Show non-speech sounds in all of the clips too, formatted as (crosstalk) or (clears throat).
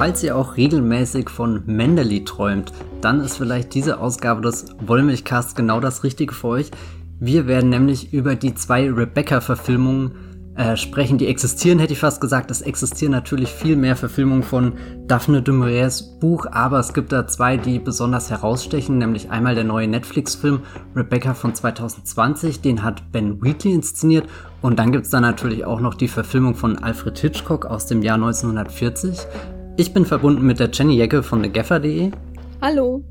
falls ihr auch regelmäßig von Mendeley träumt, dann ist vielleicht diese Ausgabe des Wollmilchcasts genau das Richtige für euch. Wir werden nämlich über die zwei Rebecca-Verfilmungen äh, sprechen, die existieren, hätte ich fast gesagt. Es existieren natürlich viel mehr Verfilmungen von Daphne du Mauriers Buch, aber es gibt da zwei, die besonders herausstechen, nämlich einmal der neue Netflix-Film Rebecca von 2020, den hat Ben Wheatley inszeniert und dann gibt es da natürlich auch noch die Verfilmung von Alfred Hitchcock aus dem Jahr 1940. Ich bin verbunden mit der Jenny Jecke von thegaffer.de. Hallo.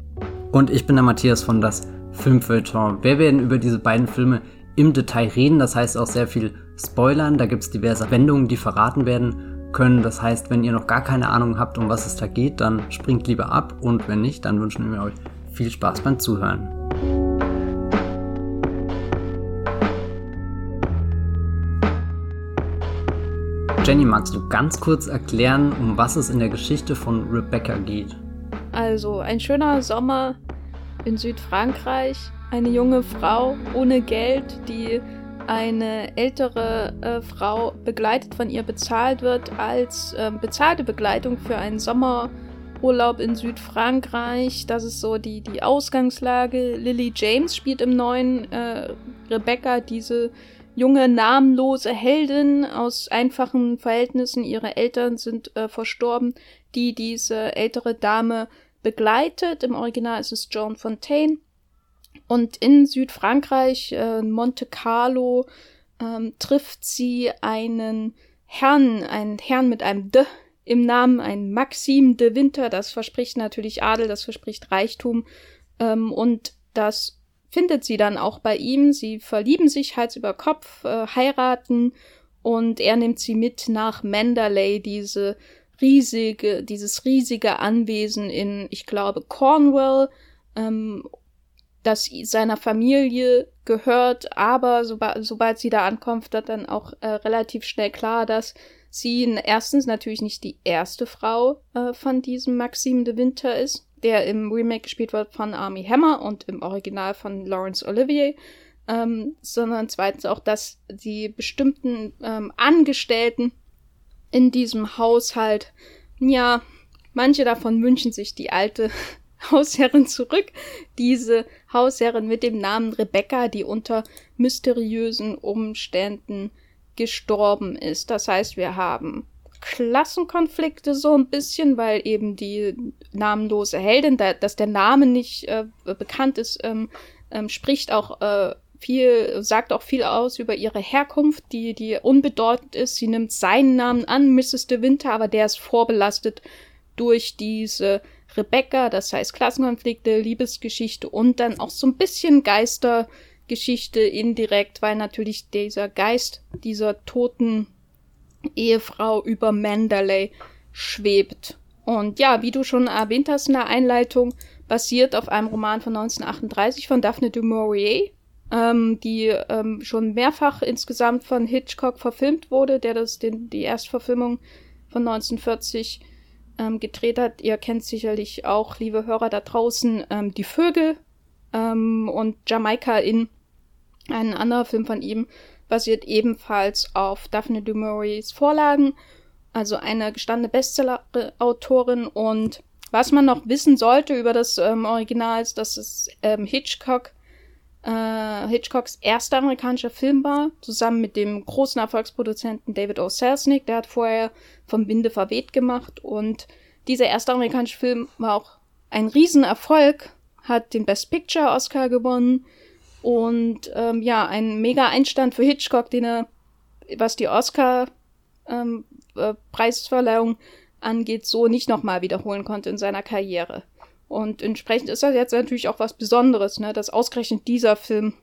Und ich bin der Matthias von das Filmfeuilleton. Wir werden über diese beiden Filme im Detail reden, das heißt auch sehr viel spoilern. Da gibt es diverse Wendungen, die verraten werden können. Das heißt, wenn ihr noch gar keine Ahnung habt, um was es da geht, dann springt lieber ab. Und wenn nicht, dann wünschen wir euch viel Spaß beim Zuhören. Jenny, magst du ganz kurz erklären, um was es in der Geschichte von Rebecca geht? Also, ein schöner Sommer in Südfrankreich. Eine junge Frau ohne Geld, die eine ältere äh, Frau begleitet von ihr bezahlt wird als äh, bezahlte Begleitung für einen Sommerurlaub in Südfrankreich. Das ist so die, die Ausgangslage. Lily James spielt im neuen äh, Rebecca diese junge, namenlose Heldin aus einfachen Verhältnissen. Ihre Eltern sind äh, verstorben, die diese ältere Dame begleitet. Im Original ist es Joan Fontaine. Und in Südfrankreich, äh, Monte Carlo, ähm, trifft sie einen Herrn, einen Herrn mit einem D im Namen, ein Maxim de Winter. Das verspricht natürlich Adel, das verspricht Reichtum. Ähm, und das findet sie dann auch bei ihm. Sie verlieben sich Hals über Kopf, äh, heiraten und er nimmt sie mit nach Mandalay, diese riesige, dieses riesige Anwesen in, ich glaube, Cornwall, ähm, das seiner Familie gehört, aber soba sobald sie da ankommt, wird dann auch äh, relativ schnell klar, dass sie erstens natürlich nicht die erste Frau äh, von diesem Maxim de Winter ist, der im Remake gespielt wird von Army Hammer und im Original von Laurence Olivier, ähm, sondern zweitens auch, dass die bestimmten ähm, Angestellten in diesem Haushalt, ja, manche davon wünschen sich die alte (laughs) Hausherrin zurück. Diese Hausherrin mit dem Namen Rebecca, die unter mysteriösen Umständen gestorben ist. Das heißt, wir haben Klassenkonflikte so ein bisschen, weil eben die namenlose Heldin, da, dass der Name nicht äh, bekannt ist, ähm, ähm, spricht auch äh, viel, sagt auch viel aus über ihre Herkunft, die, die unbedeutend ist. Sie nimmt seinen Namen an, Mrs. de Winter, aber der ist vorbelastet durch diese Rebecca, das heißt Klassenkonflikte, Liebesgeschichte und dann auch so ein bisschen Geistergeschichte indirekt, weil natürlich dieser Geist dieser toten Ehefrau über Mandalay schwebt. Und ja, wie du schon erwähnt hast in der Einleitung, basiert auf einem Roman von 1938 von Daphne du Maurier, ähm, die ähm, schon mehrfach insgesamt von Hitchcock verfilmt wurde, der das den, die Erstverfilmung von 1940 ähm, gedreht hat. Ihr kennt sicherlich auch, liebe Hörer da draußen, ähm, Die Vögel ähm, und Jamaika in ein anderer Film von ihm basiert ebenfalls auf Daphne du Maurier's Vorlagen, also eine gestandene Bestseller-Autorin und was man noch wissen sollte über das ähm, Original ist, dass es ähm, Hitchcock äh, Hitchcocks erster amerikanischer Film war, zusammen mit dem großen Erfolgsproduzenten David O. Selznick. Der hat vorher vom Winde verweht gemacht und dieser erste amerikanische Film war auch ein Riesenerfolg, hat den Best Picture Oscar gewonnen und ähm, ja, ein mega Einstand für Hitchcock, den er, was die Oscar ähm, äh, angeht, so nicht nochmal wiederholen konnte in seiner Karriere. Und entsprechend ist das jetzt natürlich auch was Besonderes, ne, dass ausgerechnet dieser Film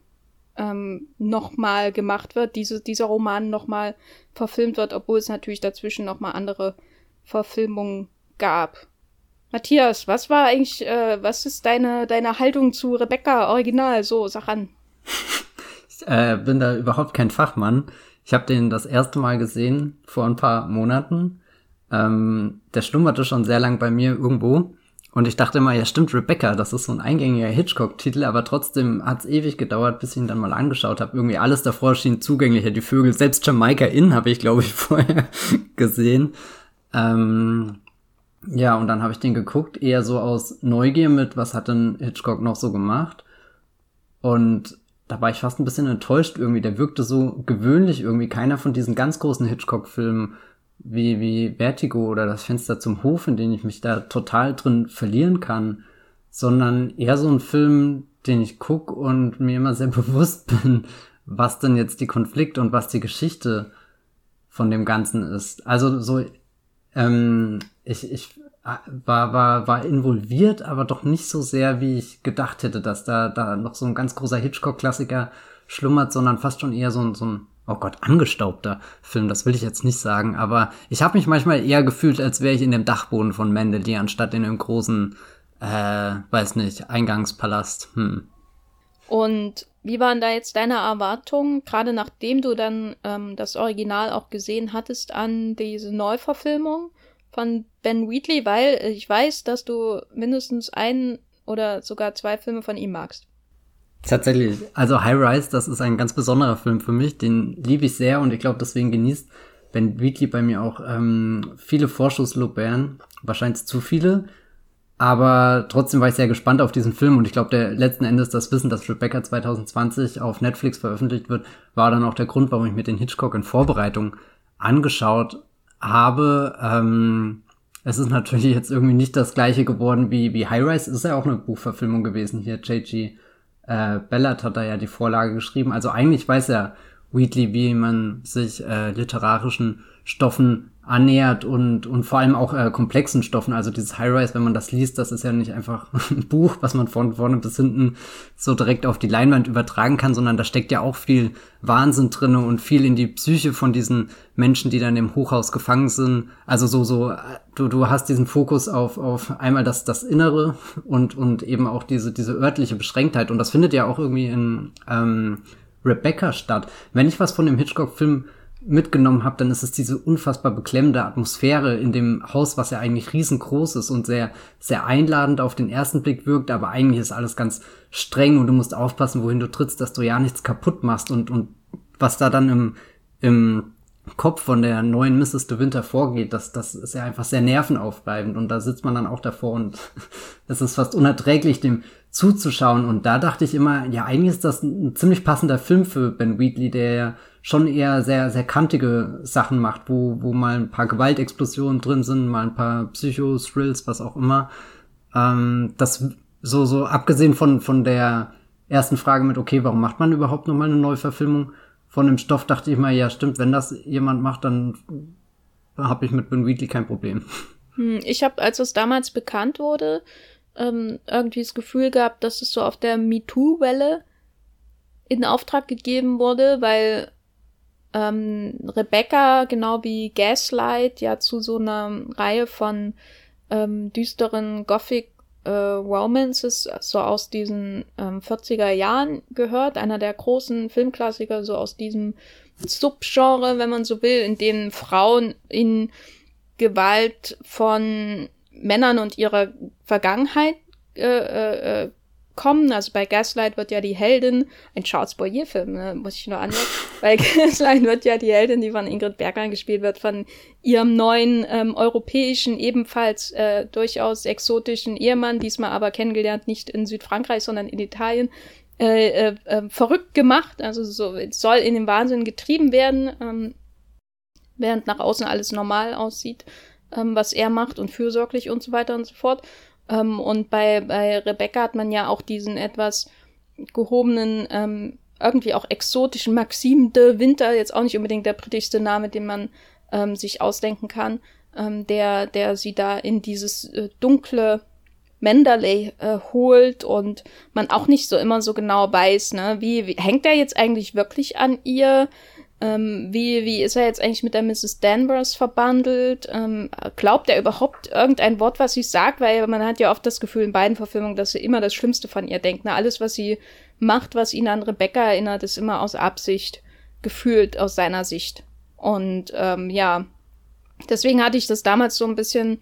ähm, nochmal gemacht wird, diese, dieser Roman nochmal verfilmt wird, obwohl es natürlich dazwischen nochmal andere Verfilmungen gab. Matthias, was war eigentlich, äh, was ist deine, deine Haltung zu Rebecca Original? So, sag an. (laughs) ich äh, bin da überhaupt kein Fachmann. Ich habe den das erste Mal gesehen vor ein paar Monaten. Ähm, der schlummerte schon sehr lang bei mir irgendwo. Und ich dachte immer, ja stimmt, Rebecca, das ist so ein eingängiger Hitchcock-Titel, aber trotzdem hat es ewig gedauert, bis ich ihn dann mal angeschaut habe. Irgendwie alles davor schien zugänglicher, die Vögel, selbst Jamaica Inn habe ich, glaube ich, (laughs) vorher gesehen. Ähm, Ja, und dann habe ich den geguckt, eher so aus Neugier mit, was hat denn Hitchcock noch so gemacht? Und da war ich fast ein bisschen enttäuscht irgendwie. Der wirkte so gewöhnlich irgendwie. Keiner von diesen ganz großen Hitchcock-Filmen wie, wie Vertigo oder das Fenster zum Hof, in den ich mich da total drin verlieren kann, sondern eher so ein Film, den ich guck und mir immer sehr (laughs) bewusst bin, was denn jetzt die Konflikte und was die Geschichte von dem Ganzen ist. Also so, ähm, ich, ich war, war, war involviert, aber doch nicht so sehr, wie ich gedacht hätte, dass da, da noch so ein ganz großer Hitchcock-Klassiker schlummert, sondern fast schon eher so ein, so ein, oh Gott, angestaubter Film, das will ich jetzt nicht sagen, aber ich habe mich manchmal eher gefühlt, als wäre ich in dem Dachboden von Mendeli, anstatt in einem großen, äh, weiß nicht, Eingangspalast. Hm. Und wie waren da jetzt deine Erwartungen, gerade nachdem du dann ähm, das Original auch gesehen hattest, an diese Neuverfilmung? von Ben Wheatley, weil ich weiß, dass du mindestens einen oder sogar zwei Filme von ihm magst. Tatsächlich. Also High Rise, das ist ein ganz besonderer Film für mich. Den liebe ich sehr und ich glaube, deswegen genießt Ben Wheatley bei mir auch ähm, viele Vorschusslobären. Wahrscheinlich zu viele. Aber trotzdem war ich sehr gespannt auf diesen Film und ich glaube, der letzten Endes das Wissen, dass Rebecca 2020 auf Netflix veröffentlicht wird, war dann auch der Grund, warum ich mir den Hitchcock in Vorbereitung angeschaut habe. Ähm, es ist natürlich jetzt irgendwie nicht das gleiche geworden wie, wie High Rise. Ist ja auch eine Buchverfilmung gewesen hier. J.G. Äh, Ballard hat da ja die Vorlage geschrieben. Also eigentlich weiß ja Wheatley, wie man sich äh, literarischen Stoffen annähert und, und vor allem auch äh, komplexen Stoffen. Also dieses High-Rise, wenn man das liest, das ist ja nicht einfach (laughs) ein Buch, was man von vorne bis hinten so direkt auf die Leinwand übertragen kann, sondern da steckt ja auch viel Wahnsinn drinne und viel in die Psyche von diesen Menschen, die dann im Hochhaus gefangen sind. Also so, so, du, du hast diesen Fokus auf, auf einmal das, das Innere und, und eben auch diese, diese örtliche Beschränktheit. Und das findet ja auch irgendwie in ähm, Rebecca statt. Wenn ich was von dem Hitchcock-Film mitgenommen habe, dann ist es diese unfassbar beklemmende Atmosphäre in dem Haus, was ja eigentlich riesengroß ist und sehr, sehr einladend auf den ersten Blick wirkt, aber eigentlich ist alles ganz streng und du musst aufpassen, wohin du trittst, dass du ja nichts kaputt machst und, und was da dann im, im Kopf von der neuen Mrs. De Winter vorgeht, das, das ist ja einfach sehr nervenaufreibend und da sitzt man dann auch davor und (laughs) es ist fast unerträglich, dem zuzuschauen und da dachte ich immer, ja, eigentlich ist das ein ziemlich passender Film für Ben Wheatley, der schon eher sehr, sehr kantige Sachen macht, wo, wo mal ein paar Gewaltexplosionen drin sind, mal ein paar Psycho-Thrills, was auch immer. Ähm, das so, so abgesehen von, von der ersten Frage mit, okay, warum macht man überhaupt nochmal eine Neuverfilmung von dem Stoff, dachte ich mal, ja, stimmt, wenn das jemand macht, dann habe ich mit Ben Wheatley kein Problem. Hm, ich habe, als es damals bekannt wurde, ähm, irgendwie das Gefühl gehabt, dass es so auf der MeToo-Welle in Auftrag gegeben wurde, weil ähm, Rebecca, genau wie Gaslight, ja zu so einer Reihe von ähm, düsteren Gothic äh, Romances, so aus diesen ähm, 40er Jahren gehört. Einer der großen Filmklassiker, so aus diesem Subgenre, wenn man so will, in denen Frauen in Gewalt von Männern und ihrer Vergangenheit äh, äh, äh kommen. Also bei Gaslight wird ja die Heldin, ein Charles Boyer-Film, ne, muss ich nur anmerken. (laughs) bei Gaslight wird ja die Heldin, die von Ingrid Bergmann gespielt wird, von ihrem neuen ähm, europäischen, ebenfalls äh, durchaus exotischen Ehemann, diesmal aber kennengelernt nicht in Südfrankreich, sondern in Italien, äh, äh, äh, verrückt gemacht. Also so soll in den Wahnsinn getrieben werden, ähm, während nach außen alles normal aussieht, ähm, was er macht und fürsorglich und so weiter und so fort. Ähm, und bei, bei Rebecca hat man ja auch diesen etwas gehobenen, ähm, irgendwie auch exotischen Maxim de Winter, jetzt auch nicht unbedingt der britischste Name, den man ähm, sich ausdenken kann, ähm, der, der sie da in dieses äh, dunkle Menderley äh, holt und man auch nicht so immer so genau weiß, ne, wie, wie hängt er jetzt eigentlich wirklich an ihr? Ähm, wie, wie ist er jetzt eigentlich mit der Mrs. Danvers verbandelt? Ähm, glaubt er überhaupt irgendein Wort, was sie sagt? Weil man hat ja oft das Gefühl in beiden Verfilmungen, dass sie immer das Schlimmste von ihr denkt. Na, alles, was sie macht, was ihn an Rebecca erinnert, ist immer aus Absicht gefühlt aus seiner Sicht. Und ähm, ja, deswegen hatte ich das damals so ein bisschen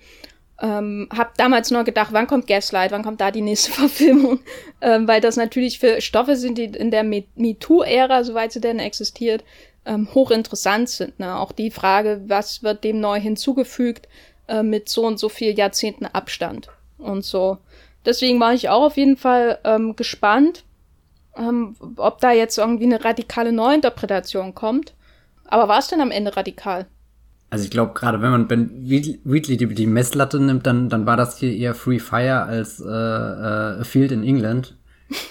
ähm, hab damals nur gedacht, wann kommt Gaslight, wann kommt da die nächste (laughs) Verfilmung? Ähm, weil das natürlich für Stoffe sind, die in der MeToo-Ära, soweit sie denn existiert, ähm, hochinteressant sind. Ne? Auch die Frage, was wird dem neu hinzugefügt, äh, mit so und so viel Jahrzehnten Abstand und so. Deswegen war ich auch auf jeden Fall ähm, gespannt, ähm, ob da jetzt irgendwie eine radikale Neuinterpretation kommt. Aber war es denn am Ende radikal? Also ich glaube, gerade wenn man Ben Wheatley die, die Messlatte nimmt, dann, dann war das hier eher Free Fire als äh, äh, Field in England.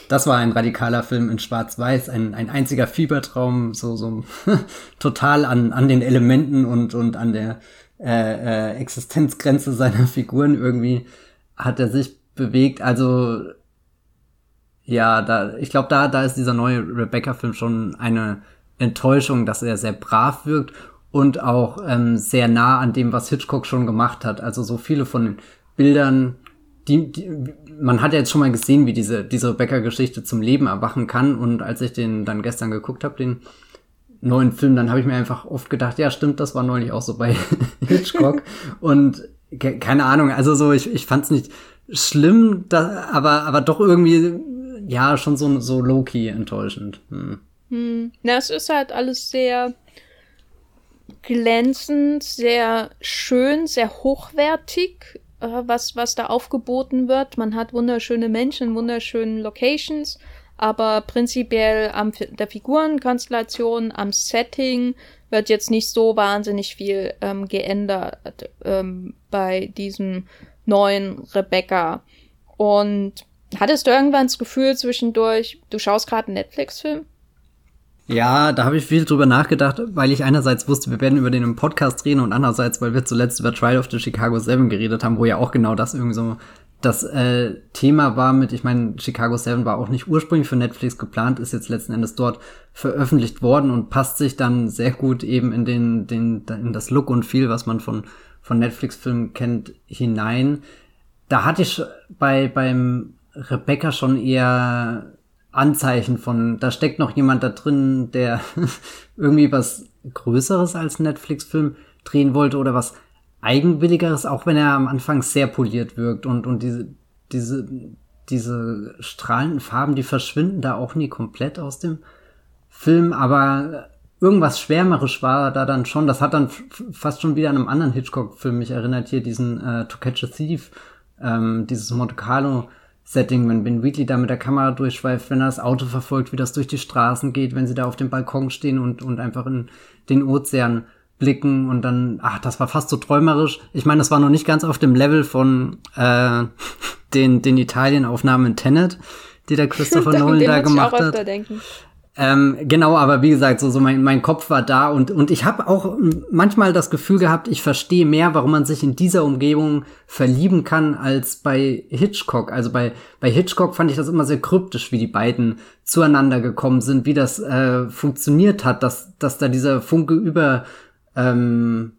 Das war ein radikaler Film in Schwarz-Weiß, ein, ein einziger Fiebertraum, so, so (laughs) total an, an den Elementen und, und an der äh, äh, Existenzgrenze seiner Figuren irgendwie hat er sich bewegt. Also ja, da, ich glaube, da, da ist dieser neue Rebecca-Film schon eine Enttäuschung, dass er sehr brav wirkt und auch ähm, sehr nah an dem, was Hitchcock schon gemacht hat. Also so viele von den Bildern, die, die man hat ja jetzt schon mal gesehen, wie diese, diese Rebecca-Geschichte zum Leben erwachen kann. Und als ich den dann gestern geguckt habe, den neuen Film, dann habe ich mir einfach oft gedacht, ja, stimmt, das war neulich auch so bei (laughs) Hitchcock. und keine Ahnung, also so, ich, ich fand es nicht schlimm, da, aber, aber doch irgendwie, ja, schon so, so low-key enttäuschend. Hm. Hm. Na, es ist halt alles sehr glänzend, sehr schön, sehr hochwertig, was, was da aufgeboten wird. Man hat wunderschöne Menschen, wunderschöne Locations, aber prinzipiell am der Figurenkonstellation, am Setting wird jetzt nicht so wahnsinnig viel ähm, geändert ähm, bei diesem neuen Rebecca. Und hattest du irgendwann das Gefühl zwischendurch, du schaust gerade einen Netflix-Film? Ja, da habe ich viel drüber nachgedacht, weil ich einerseits wusste, wir werden über den im Podcast reden und andererseits, weil wir zuletzt über Trial of the Chicago Seven geredet haben, wo ja auch genau das irgendwie so das äh, Thema war mit, ich meine, Chicago Seven war auch nicht ursprünglich für Netflix geplant, ist jetzt letzten Endes dort veröffentlicht worden und passt sich dann sehr gut eben in den, den in das Look und Feel, was man von von Netflix-Filmen kennt, hinein. Da hatte ich bei beim Rebecca schon eher Anzeichen von, da steckt noch jemand da drin, der (laughs) irgendwie was Größeres als Netflix-Film drehen wollte oder was Eigenwilligeres, auch wenn er am Anfang sehr poliert wirkt und, und diese, diese, diese strahlenden Farben, die verschwinden da auch nie komplett aus dem Film, aber irgendwas Schwärmerisch war da dann schon. Das hat dann fast schon wieder an einem anderen Hitchcock-Film mich erinnert, hier diesen äh, To Catch a Thief, ähm, dieses Monte Carlo Setting, wenn Ben Wheatley da mit der Kamera durchschweift, wenn er das Auto verfolgt, wie das durch die Straßen geht, wenn sie da auf dem Balkon stehen und, und einfach in den Ozean blicken und dann, ach, das war fast so träumerisch. Ich meine, das war noch nicht ganz auf dem Level von äh, (laughs) den, den Italien-Aufnahmen in Tenet, die der Christopher (laughs) Nolan da gemacht hat. Ähm, genau, aber wie gesagt, so, so mein, mein Kopf war da und, und ich habe auch manchmal das Gefühl gehabt, ich verstehe mehr, warum man sich in dieser Umgebung verlieben kann, als bei Hitchcock. Also bei, bei Hitchcock fand ich das immer sehr kryptisch, wie die beiden zueinander gekommen sind, wie das äh, funktioniert hat, dass, dass da dieser Funke über ähm.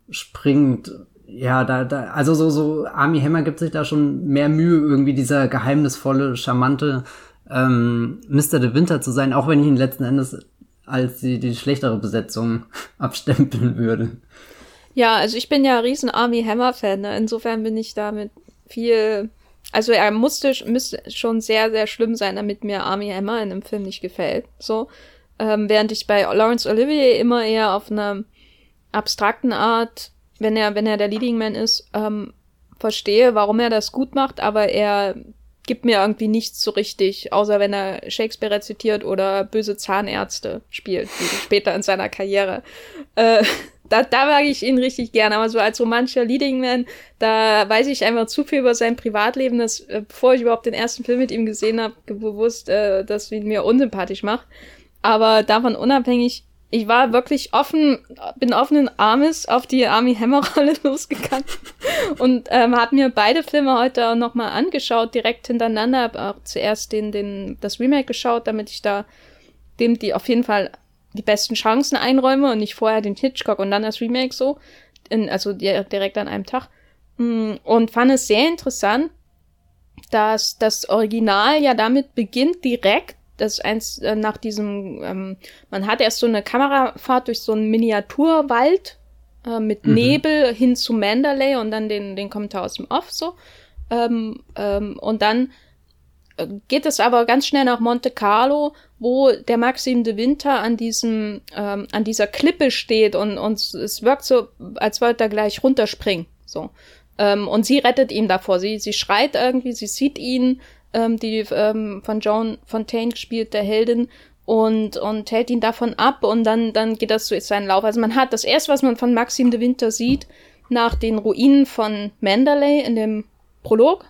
Ja, da, da, also so, so, Army Hammer gibt sich da schon mehr Mühe, irgendwie dieser geheimnisvolle, charmante ähm, Mr. De Winter zu sein, auch wenn ich ihn letzten Endes als die, die schlechtere Besetzung (laughs) abstempeln würde. Ja, also ich bin ja riesen Army Hammer Fan, ne? insofern bin ich damit viel, also er musste, müsste schon sehr, sehr schlimm sein, damit mir Army Hammer in einem Film nicht gefällt, so. Ähm, während ich bei Laurence Olivier immer eher auf einer abstrakten Art, wenn er, wenn er der Leading Man ist, ähm, verstehe, warum er das gut macht, aber er gibt mir irgendwie nichts so richtig, außer wenn er Shakespeare rezitiert oder böse Zahnärzte spielt, wie (laughs) später in seiner Karriere. Äh, da, da mag ich ihn richtig gerne, aber so als romantischer Leading Man, da weiß ich einfach zu viel über sein Privatleben, dass, äh, bevor ich überhaupt den ersten Film mit ihm gesehen habe, bewusst, äh, dass ihn mir unsympathisch macht. Aber davon unabhängig, ich war wirklich offen, bin offenen Armes auf die Army Hammer Rolle (laughs) losgegangen und ähm, habe mir beide Filme heute auch nochmal angeschaut, direkt hintereinander. Habe auch zuerst den, den, das Remake geschaut, damit ich da dem die auf jeden Fall die besten Chancen einräume und nicht vorher den Hitchcock und dann das Remake so, in, also direkt an einem Tag. Mm, und fand es sehr interessant, dass das Original ja damit beginnt, direkt das ist eins äh, nach diesem, ähm, man hat erst so eine Kamerafahrt durch so einen Miniaturwald äh, mit mhm. Nebel hin zu Mandalay und dann den, den Kommentar aus dem Off so. Ähm, ähm, und dann äh, geht es aber ganz schnell nach Monte Carlo, wo der Maxim de Winter an diesem, ähm, an dieser Klippe steht und, und es wirkt so, als wollte er gleich runterspringen. So. Ähm, und sie rettet ihn davor. Sie, sie schreit irgendwie, sie sieht ihn, ähm, die ähm, von Joan Fontaine gespielte Heldin, und, und hält ihn davon ab und dann, dann geht das so seinen Lauf. Also man hat das erste, was man von Maxim de Winter sieht, nach den Ruinen von Mandalay in dem Prolog,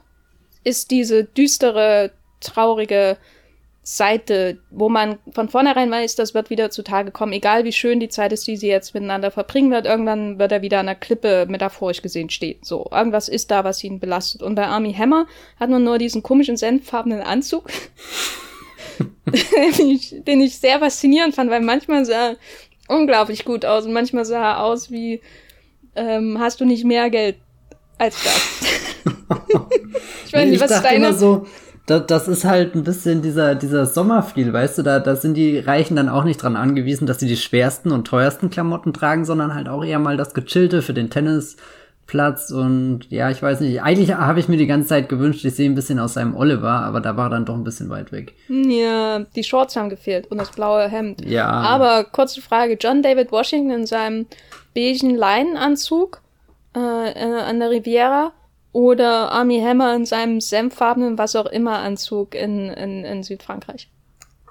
ist diese düstere, traurige Seite, wo man von vornherein weiß, das wird wieder zutage kommen, egal wie schön die Zeit ist, die sie jetzt miteinander verbringen wird, irgendwann wird er wieder an der Klippe metaphorisch gesehen stehen. So, irgendwas ist da, was ihn belastet. Und bei Army Hammer hat man nur diesen komischen senffarbenen Anzug, (laughs) den, ich, den ich sehr faszinierend fand, weil manchmal sah er unglaublich gut aus und manchmal sah er aus wie, ähm, hast du nicht mehr Geld als das? (laughs) ich weiß nicht, was ich deine... Immer so das, das ist halt ein bisschen dieser, dieser Sommerfeel, weißt du, da, da sind die Reichen dann auch nicht dran angewiesen, dass sie die schwersten und teuersten Klamotten tragen, sondern halt auch eher mal das Gechillte für den Tennisplatz und ja, ich weiß nicht, eigentlich habe ich mir die ganze Zeit gewünscht, ich sehe ein bisschen aus seinem Oliver, aber da war dann doch ein bisschen weit weg. Ja, die Shorts haben gefehlt und das blaue Hemd. Ja. Aber kurze Frage, John David Washington in seinem beigen Leinenanzug äh, äh, an der Riviera oder Army Hammer in seinem senffarbenen, was auch immer Anzug in, in, in Südfrankreich.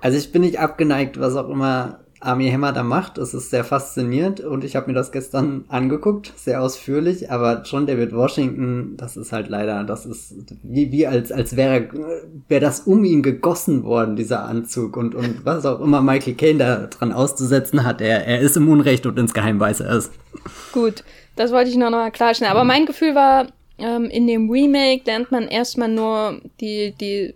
Also ich bin nicht abgeneigt, was auch immer Army Hammer da macht. Es ist sehr faszinierend und ich habe mir das gestern angeguckt, sehr ausführlich. Aber John David Washington, das ist halt leider, das ist wie, wie als, als wäre wäre das um ihn gegossen worden, dieser Anzug. Und, und was auch immer Michael Caine da dran auszusetzen hat, er, er ist im Unrecht und insgeheim weiß er es. Gut, das wollte ich noch mal klarstellen. Aber mein Gefühl war, ähm, in dem Remake lernt man erstmal nur die, die,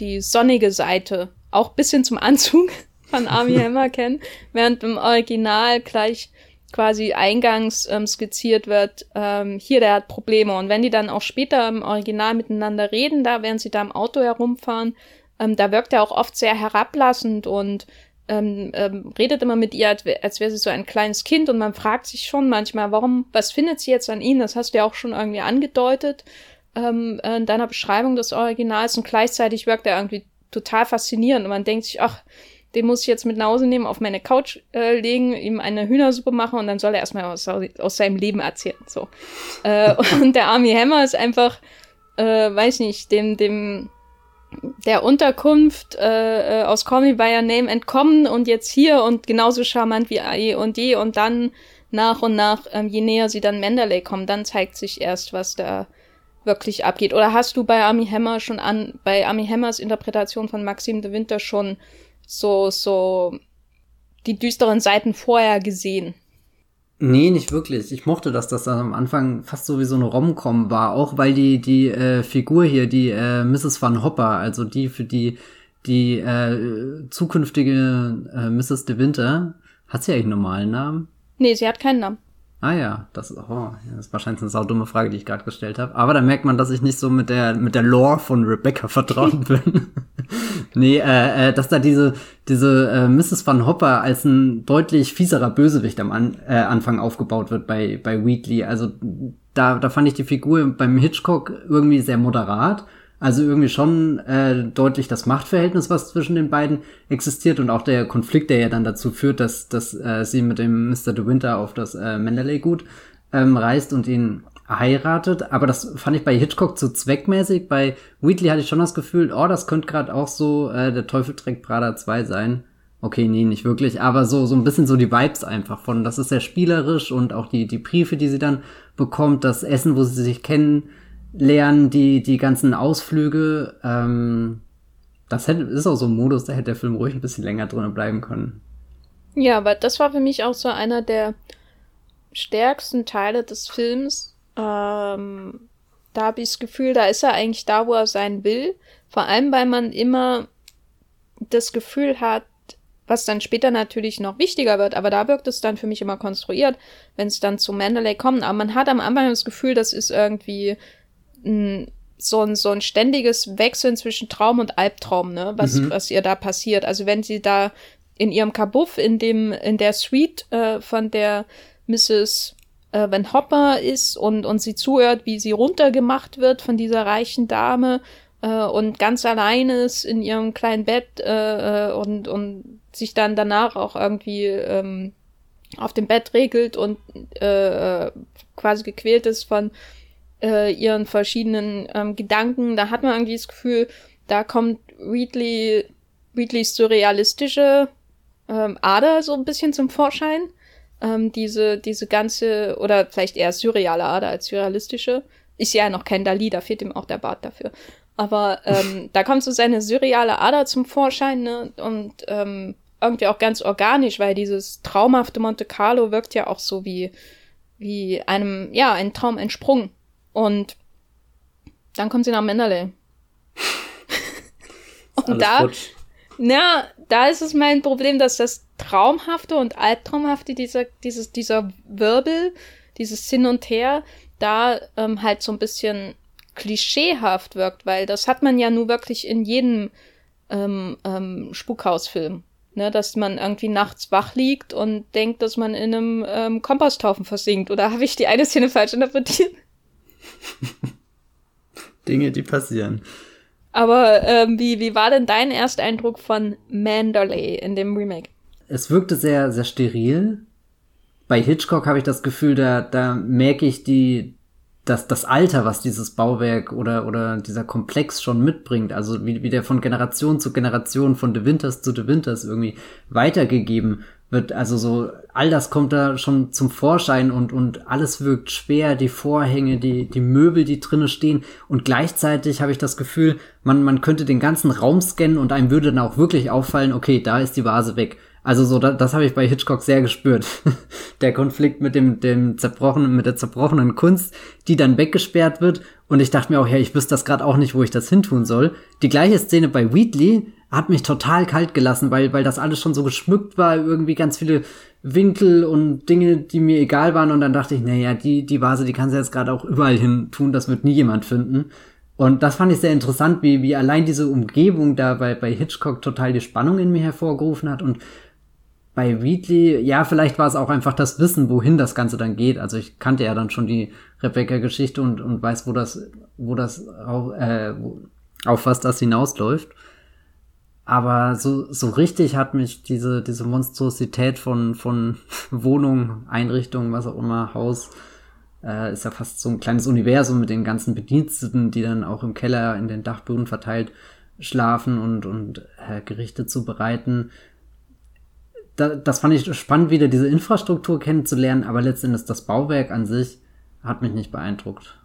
die sonnige Seite, auch bisschen zum Anzug (laughs) von Army (laughs) Hammer kennen, während im Original gleich quasi eingangs ähm, skizziert wird, ähm, hier, der hat Probleme. Und wenn die dann auch später im Original miteinander reden, da während sie da im Auto herumfahren, ähm, da wirkt er auch oft sehr herablassend und ähm, ähm, redet immer mit ihr, als, als wäre sie so ein kleines Kind und man fragt sich schon manchmal, warum, was findet sie jetzt an ihn? Das hast du ja auch schon irgendwie angedeutet ähm, in deiner Beschreibung des Originals und gleichzeitig wirkt er irgendwie total faszinierend und man denkt sich, ach, den muss ich jetzt mit nach Hause nehmen, auf meine Couch äh, legen, ihm eine Hühnersuppe machen und dann soll er erstmal aus, aus seinem Leben erzählen. So. Äh, (laughs) und der Army Hammer ist einfach, äh, weiß nicht, dem, dem der Unterkunft äh, äh, aus Call Me By Your Name entkommen und jetzt hier und genauso charmant wie eh und je und dann nach und nach, ähm, je näher sie dann Mandalay kommen, dann zeigt sich erst, was da wirklich abgeht. Oder hast du bei Army Hammer schon an, bei Army Hammers Interpretation von Maxim de Winter schon so, so die düsteren Seiten vorher gesehen? Nee, nicht wirklich. Ich mochte, dass das dann am Anfang fast so wie so eine Rom-Com war, auch weil die die äh, Figur hier, die äh, Mrs. Van Hopper, also die für die die äh, zukünftige äh, Mrs. De Winter, hat sie eigentlich einen normalen Namen? Nee, sie hat keinen Namen. Ah ja, das, oh, das ist wahrscheinlich eine saudumme Frage, die ich gerade gestellt habe. Aber da merkt man, dass ich nicht so mit der mit der Lore von Rebecca vertraut (laughs) bin. nee, äh, äh, dass da diese diese äh, Mrs. Van Hopper als ein deutlich fieserer Bösewicht am An äh, Anfang aufgebaut wird bei bei Wheatley. Also da da fand ich die Figur beim Hitchcock irgendwie sehr moderat also irgendwie schon äh, deutlich das Machtverhältnis, was zwischen den beiden existiert und auch der Konflikt, der ja dann dazu führt, dass, dass äh, sie mit dem Mr. De Winter auf das äh, Mendeley-Gut ähm, reist und ihn heiratet. Aber das fand ich bei Hitchcock zu zweckmäßig. Bei Wheatley hatte ich schon das Gefühl, oh, das könnte gerade auch so äh, der Teufel trägt Prada 2 sein. Okay, nee, nicht wirklich, aber so, so ein bisschen so die Vibes einfach von, das ist sehr spielerisch und auch die, die Briefe, die sie dann bekommt, das Essen, wo sie sich kennen, lernen, die, die ganzen Ausflüge. Ähm, das hätte, ist auch so ein Modus, da hätte der Film ruhig ein bisschen länger drin bleiben können. Ja, aber das war für mich auch so einer der stärksten Teile des Films. Ähm, da habe ich das Gefühl, da ist er eigentlich da, wo er sein will. Vor allem, weil man immer das Gefühl hat, was dann später natürlich noch wichtiger wird, aber da wirkt es dann für mich immer konstruiert, wenn es dann zu Mandalay kommt. Aber man hat am Anfang das Gefühl, das ist irgendwie so ein, so ein ständiges Wechseln zwischen Traum und Albtraum, ne, was, mhm. was ihr da passiert. Also wenn sie da in ihrem Kabuff, in dem, in der Suite äh, von der Mrs. Äh, Van Hopper ist und, und sie zuhört, wie sie runtergemacht wird von dieser reichen Dame äh, und ganz allein ist in ihrem kleinen Bett äh, äh und, und sich dann danach auch irgendwie ähm, auf dem Bett regelt und äh, äh quasi gequält ist von äh, ihren verschiedenen ähm, Gedanken. Da hat man irgendwie das Gefühl, da kommt Wheatley, Wheatleys surrealistische ähm, Ader so ein bisschen zum Vorschein. Ähm, diese, diese ganze, oder vielleicht eher surreale Ader als surrealistische. Ist ja noch kein Dali, da fehlt ihm auch der Bart dafür. Aber ähm, (laughs) da kommt so seine surreale Ader zum Vorschein, ne? Und ähm, irgendwie auch ganz organisch, weil dieses traumhafte Monte Carlo wirkt ja auch so wie, wie einem, ja, ein Traum entsprungen. Und dann kommt sie nach Menderley. (laughs) und da, futsch. na, da ist es mein Problem, dass das Traumhafte und Albtraumhafte dieser, dieses, dieser Wirbel, dieses Hin und Her, da ähm, halt so ein bisschen klischeehaft wirkt, weil das hat man ja nur wirklich in jedem ähm, ähm, Spukhausfilm. Ne, dass man irgendwie nachts wach liegt und denkt, dass man in einem ähm, Komposthaufen versinkt. Oder (laughs) habe ich die eine Szene falsch interpretiert? (laughs) Dinge, die passieren. Aber ähm, wie, wie war denn dein Ersteindruck von Mandalay in dem Remake? Es wirkte sehr, sehr steril. Bei Hitchcock habe ich das Gefühl, da, da merke ich die, das, das Alter, was dieses Bauwerk oder, oder dieser Komplex schon mitbringt, also wie, wie der von Generation zu Generation, von De Winters zu De Winters irgendwie weitergegeben wird, also so, all das kommt da schon zum Vorschein und, und alles wirkt schwer, die Vorhänge, die, die Möbel, die drinnen stehen und gleichzeitig habe ich das Gefühl, man, man könnte den ganzen Raum scannen und einem würde dann auch wirklich auffallen, okay, da ist die Vase weg. Also so, das, das habe ich bei Hitchcock sehr gespürt. (laughs) der Konflikt mit dem, dem zerbrochenen, mit der zerbrochenen Kunst, die dann weggesperrt wird. Und ich dachte mir auch, ja, ich wüsste das gerade auch nicht, wo ich das hintun soll. Die gleiche Szene bei Wheatley hat mich total kalt gelassen, weil, weil das alles schon so geschmückt war, irgendwie ganz viele Winkel und Dinge, die mir egal waren. Und dann dachte ich, naja, die, die Vase, die kannst du jetzt gerade auch überall hin tun, das wird nie jemand finden. Und das fand ich sehr interessant, wie, wie allein diese Umgebung da bei, bei Hitchcock total die Spannung in mir hervorgerufen hat und bei Wheatley, ja, vielleicht war es auch einfach das Wissen, wohin das Ganze dann geht. Also ich kannte ja dann schon die Rebecca-Geschichte und, und weiß, wo das, wo das auch, äh, auf was das hinausläuft. Aber so, so richtig hat mich diese, diese Monstrosität von, von (laughs) Wohnung, Einrichtung, was auch immer, Haus, äh, ist ja fast so ein kleines Universum mit den ganzen Bediensteten, die dann auch im Keller in den Dachböden verteilt schlafen und, und äh, Gerichte zubereiten da, das fand ich spannend, wieder diese Infrastruktur kennenzulernen, aber letztendlich das Bauwerk an sich hat mich nicht beeindruckt.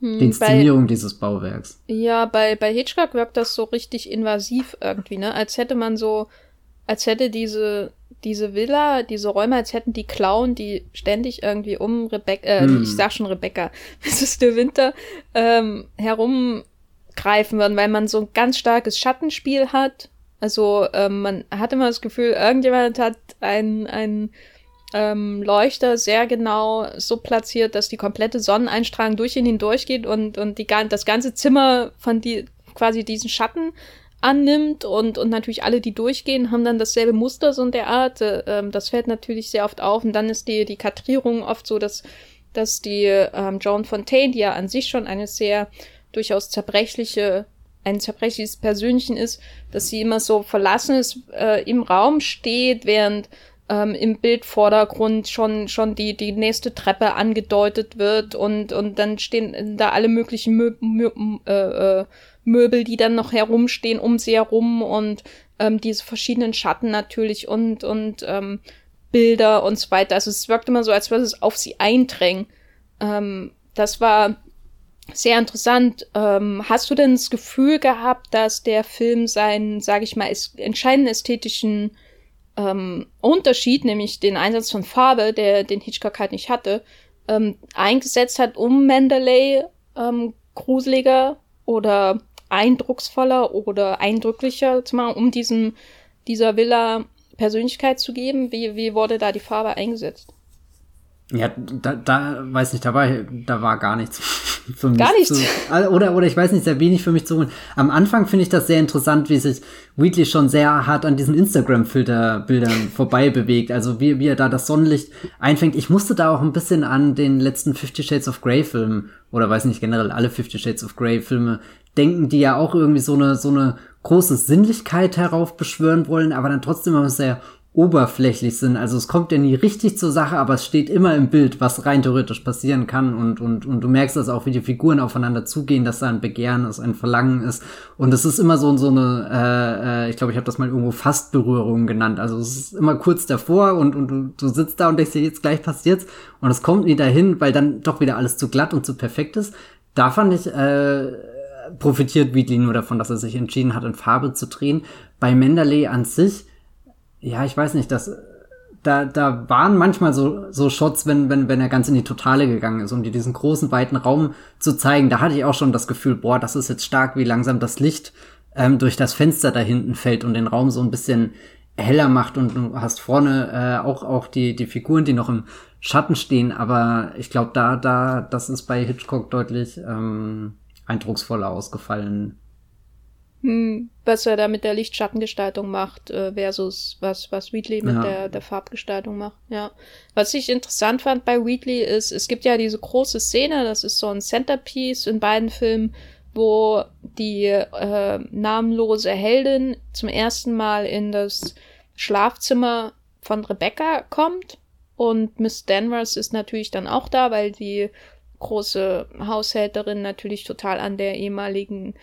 Hm, die Inszenierung bei, dieses Bauwerks. Ja, bei, bei Hitchcock wirkt das so richtig invasiv irgendwie, ne? Als hätte man so, als hätte diese, diese Villa, diese Räume, als hätten die Clown, die ständig irgendwie um Rebecca, äh, hm. ich sag schon Rebecca, (laughs) Mrs. De Winter, ähm, herumgreifen würden, weil man so ein ganz starkes Schattenspiel hat also ähm, man hat immer das Gefühl, irgendjemand hat einen, einen ähm, Leuchter sehr genau so platziert, dass die komplette Sonneneinstrahlung durch ihn hindurchgeht und, und die, das ganze Zimmer von die, quasi diesen Schatten annimmt und, und natürlich alle, die durchgehen, haben dann dasselbe Muster so in der Art. Äh, das fällt natürlich sehr oft auf und dann ist die, die Kadrierung oft so, dass, dass die ähm, Joan Fontaine, die ja an sich schon eine sehr durchaus zerbrechliche ein zerbrechliches Persönchen ist, dass sie immer so verlassen ist, äh, im Raum steht, während ähm, im Bildvordergrund schon schon die die nächste Treppe angedeutet wird und und dann stehen da alle möglichen Mö Mö äh, äh, Möbel, die dann noch herumstehen um sie herum und ähm, diese verschiedenen Schatten natürlich und und ähm, Bilder und so weiter. Also es wirkt immer so, als würde es auf sie eindrängen. Ähm, das war sehr interessant. Ähm, hast du denn das Gefühl gehabt, dass der Film seinen, sage ich mal, entscheidenden ästhetischen ähm, Unterschied, nämlich den Einsatz von Farbe, der den Hitchcock halt nicht hatte, ähm, eingesetzt hat, um Mandalay ähm, gruseliger oder eindrucksvoller oder eindrücklicher zu machen, um diesem dieser Villa Persönlichkeit zu geben? Wie, wie wurde da die Farbe eingesetzt? Ja, da, da weiß nicht, da war, da war gar nichts (laughs) für mich. Gar nichts. Zu, oder, oder ich weiß nicht, sehr wenig für mich zu holen. Am Anfang finde ich das sehr interessant, wie sich Wheatley schon sehr hart an diesen Instagram-Filterbildern (laughs) vorbei bewegt. Also wie, wie er da das Sonnenlicht einfängt. Ich musste da auch ein bisschen an den letzten Fifty Shades of Grey Film oder weiß nicht, generell alle Fifty Shades of Grey Filme denken, die ja auch irgendwie so eine, so eine große Sinnlichkeit heraufbeschwören wollen, aber dann trotzdem immer sehr oberflächlich sind. Also es kommt ja nie richtig zur Sache, aber es steht immer im Bild, was rein theoretisch passieren kann und, und, und du merkst das auch, wie die Figuren aufeinander zugehen, dass da ein Begehren ist, ein Verlangen ist und es ist immer so, so eine, äh, äh, ich glaube, ich habe das mal irgendwo Fastberührung genannt. Also es ist immer kurz davor und, und du, du sitzt da und denkst dir, jetzt gleich passiert's und es kommt nie dahin, weil dann doch wieder alles zu glatt und zu perfekt ist. Da fand ich, äh, profitiert Wheatley nur davon, dass er sich entschieden hat, in Farbe zu drehen. Bei Menderley an sich ja, ich weiß nicht, das, da, da waren manchmal so, so Shots, wenn, wenn, wenn er ganz in die Totale gegangen ist, um dir diesen großen, weiten Raum zu zeigen. Da hatte ich auch schon das Gefühl, boah, das ist jetzt stark, wie langsam das Licht ähm, durch das Fenster da hinten fällt und den Raum so ein bisschen heller macht. Und du hast vorne äh, auch, auch die, die Figuren, die noch im Schatten stehen, aber ich glaube, da, da, das ist bei Hitchcock deutlich ähm, eindrucksvoller ausgefallen hm, was er da mit der Lichtschattengestaltung macht, äh, versus was, was Wheatley mit ja. der, der Farbgestaltung macht. Ja. Was ich interessant fand bei Wheatley ist, es gibt ja diese große Szene, das ist so ein Centerpiece in beiden Filmen, wo die äh, namenlose Heldin zum ersten Mal in das Schlafzimmer von Rebecca kommt. Und Miss Danvers ist natürlich dann auch da, weil die große Haushälterin natürlich total an der ehemaligen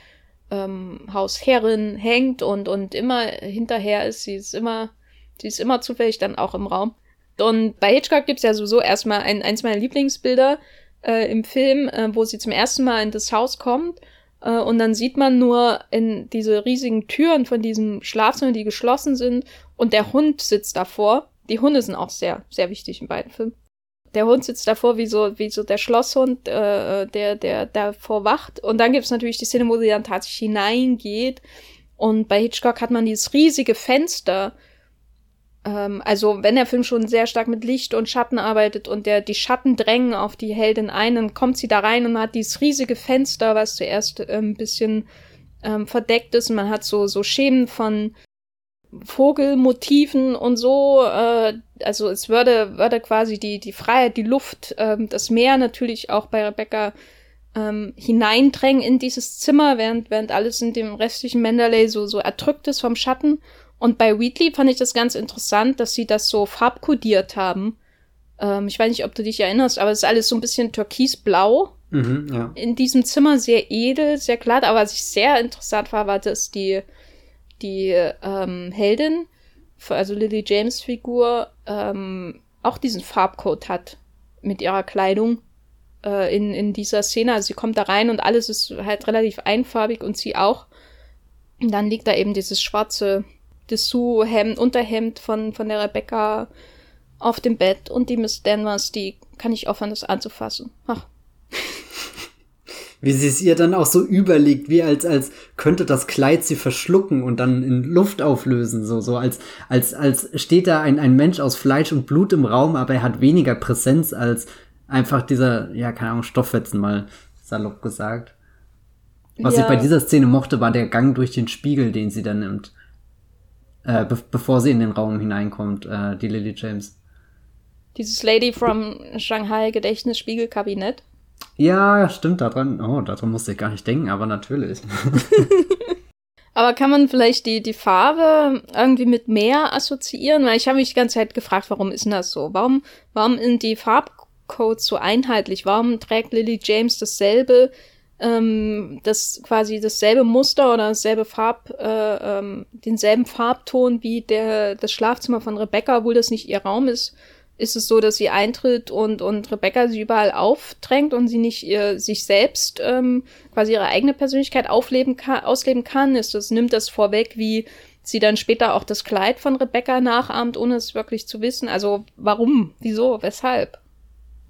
ähm, Hausherrin hängt und, und immer hinterher ist. Sie ist immer, sie ist immer zufällig dann auch im Raum. Und bei Hitchcock gibt's ja sowieso erstmal ein, eins meiner Lieblingsbilder äh, im Film, äh, wo sie zum ersten Mal in das Haus kommt. Äh, und dann sieht man nur in diese riesigen Türen von diesem Schlafzimmer, die geschlossen sind, und der Hund sitzt davor. Die Hunde sind auch sehr, sehr wichtig in beiden Filmen der Hund sitzt davor wie so, wie so der Schlosshund, äh, der, der davor wacht. Und dann gibt es natürlich die Szene, wo sie dann tatsächlich hineingeht. Und bei Hitchcock hat man dieses riesige Fenster. Ähm, also, wenn der Film schon sehr stark mit Licht und Schatten arbeitet und der, die Schatten drängen auf die Heldin ein, dann kommt sie da rein und hat dieses riesige Fenster, was zuerst äh, ein bisschen ähm, verdeckt ist. Und man hat so, so Schemen von Vogelmotiven und so. Äh, also es würde, würde quasi die, die Freiheit, die Luft, ähm, das Meer natürlich auch bei Rebecca ähm, hineindrängen in dieses Zimmer, während, während alles in dem restlichen Mendeley so, so erdrückt ist vom Schatten. Und bei Wheatley fand ich das ganz interessant, dass sie das so farbkodiert haben. Ähm, ich weiß nicht, ob du dich erinnerst, aber es ist alles so ein bisschen türkisblau. Mhm, ja. In diesem Zimmer sehr edel, sehr glatt, aber was ich sehr interessant war, war, dass die die ähm, Heldin, also Lily James Figur, ähm, auch diesen Farbcode hat mit ihrer Kleidung äh, in, in dieser Szene. Also sie kommt da rein und alles ist halt relativ einfarbig und sie auch. Und dann liegt da eben dieses schwarze Dessous-Hemd, Unterhemd von, von der Rebecca auf dem Bett und die Miss Danvers, die kann ich aufhören, das anzufassen. Ach wie sie es ihr dann auch so überlegt, wie als, als könnte das Kleid sie verschlucken und dann in Luft auflösen, so, so als, als, als steht da ein, ein Mensch aus Fleisch und Blut im Raum, aber er hat weniger Präsenz als einfach dieser, ja, keine Ahnung, Stofffetzen mal salopp gesagt. Was ja. ich bei dieser Szene mochte, war der Gang durch den Spiegel, den sie dann nimmt. Äh, be bevor sie in den Raum hineinkommt, äh, die Lily James. Dieses Lady from Shanghai Gedächtnisspiegelkabinett. Ja, stimmt, daran, oh, daran musste ich gar nicht denken, aber natürlich. (laughs) aber kann man vielleicht die, die Farbe irgendwie mit Meer assoziieren? Weil ich habe mich die ganze Zeit gefragt, warum ist denn das so? Warum, warum sind die Farbcodes so einheitlich? Warum trägt Lily James dasselbe, ähm, das quasi dasselbe Muster oder dasselbe Farb, äh, ähm, denselben Farbton wie der, das Schlafzimmer von Rebecca, obwohl das nicht ihr Raum ist? Ist es so, dass sie eintritt und, und Rebecca sie überall aufdrängt und sie nicht ihr, sich selbst ähm, quasi ihre eigene Persönlichkeit aufleben kann, ausleben kann? Ist das, nimmt das vorweg, wie sie dann später auch das Kleid von Rebecca nachahmt, ohne es wirklich zu wissen? Also warum? Wieso? Weshalb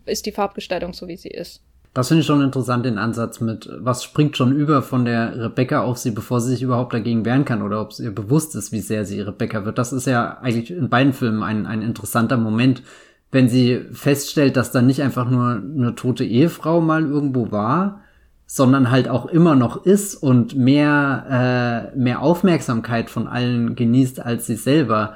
ist die Farbgestaltung so, wie sie ist? Das finde ich schon interessant, den Ansatz mit, was springt schon über von der Rebecca auf sie, bevor sie sich überhaupt dagegen wehren kann oder ob es ihr bewusst ist, wie sehr sie Rebecca wird. Das ist ja eigentlich in beiden Filmen ein, ein interessanter Moment, wenn sie feststellt, dass da nicht einfach nur eine tote Ehefrau mal irgendwo war, sondern halt auch immer noch ist und mehr, äh, mehr Aufmerksamkeit von allen genießt als sie selber.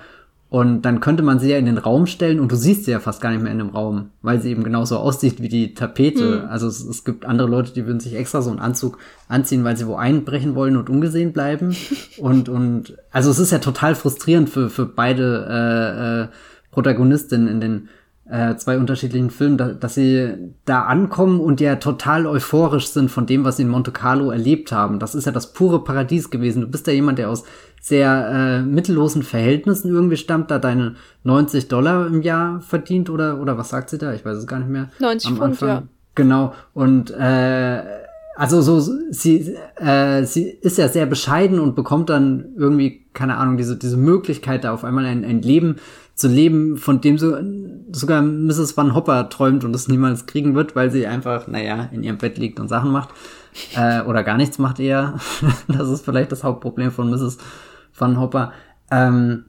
Und dann könnte man sie ja in den Raum stellen und du siehst sie ja fast gar nicht mehr in dem Raum, weil sie eben genauso aussieht wie die Tapete. Hm. Also es, es, gibt andere Leute, die würden sich extra so einen Anzug anziehen, weil sie wo einbrechen wollen und ungesehen bleiben. (laughs) und, und also es ist ja total frustrierend für, für beide äh, äh, Protagonistinnen in den äh, zwei unterschiedlichen Filmen, da, dass sie da ankommen und ja total euphorisch sind von dem, was sie in Monte Carlo erlebt haben. Das ist ja das pure Paradies gewesen. Du bist ja jemand, der aus sehr äh, mittellosen Verhältnissen irgendwie stammt, da deine 90 Dollar im Jahr verdient oder oder was sagt sie da? Ich weiß es gar nicht mehr. 90 Pfund, ja. Genau. Und äh, also so sie äh, sie ist ja sehr bescheiden und bekommt dann irgendwie keine Ahnung diese diese Möglichkeit da auf einmal ein, ein Leben zu leben, von dem so sogar Mrs. Van Hopper träumt und es niemals kriegen wird, weil sie einfach, naja, in ihrem Bett liegt und Sachen macht. (laughs) Äh, oder gar nichts macht eher. (laughs) das ist vielleicht das Hauptproblem von Mrs. Van Hopper. Ähm,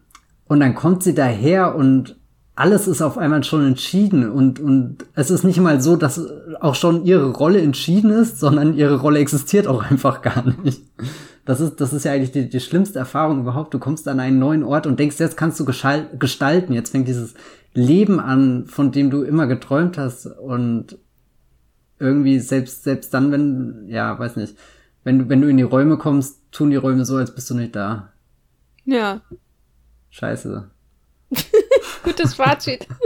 und dann kommt sie daher und alles ist auf einmal schon entschieden und, und es ist nicht mal so, dass auch schon ihre Rolle entschieden ist, sondern ihre Rolle existiert auch einfach gar nicht. Das ist, das ist ja eigentlich die, die schlimmste Erfahrung überhaupt. Du kommst an einen neuen Ort und denkst, jetzt kannst du gestalten. Jetzt fängt dieses Leben an, von dem du immer geträumt hast. Und irgendwie selbst, selbst dann, wenn, ja, weiß nicht, wenn du, wenn du in die Räume kommst, tun die Räume so, als bist du nicht da. Ja. Scheiße. (laughs) Gutes Fazit. (laughs)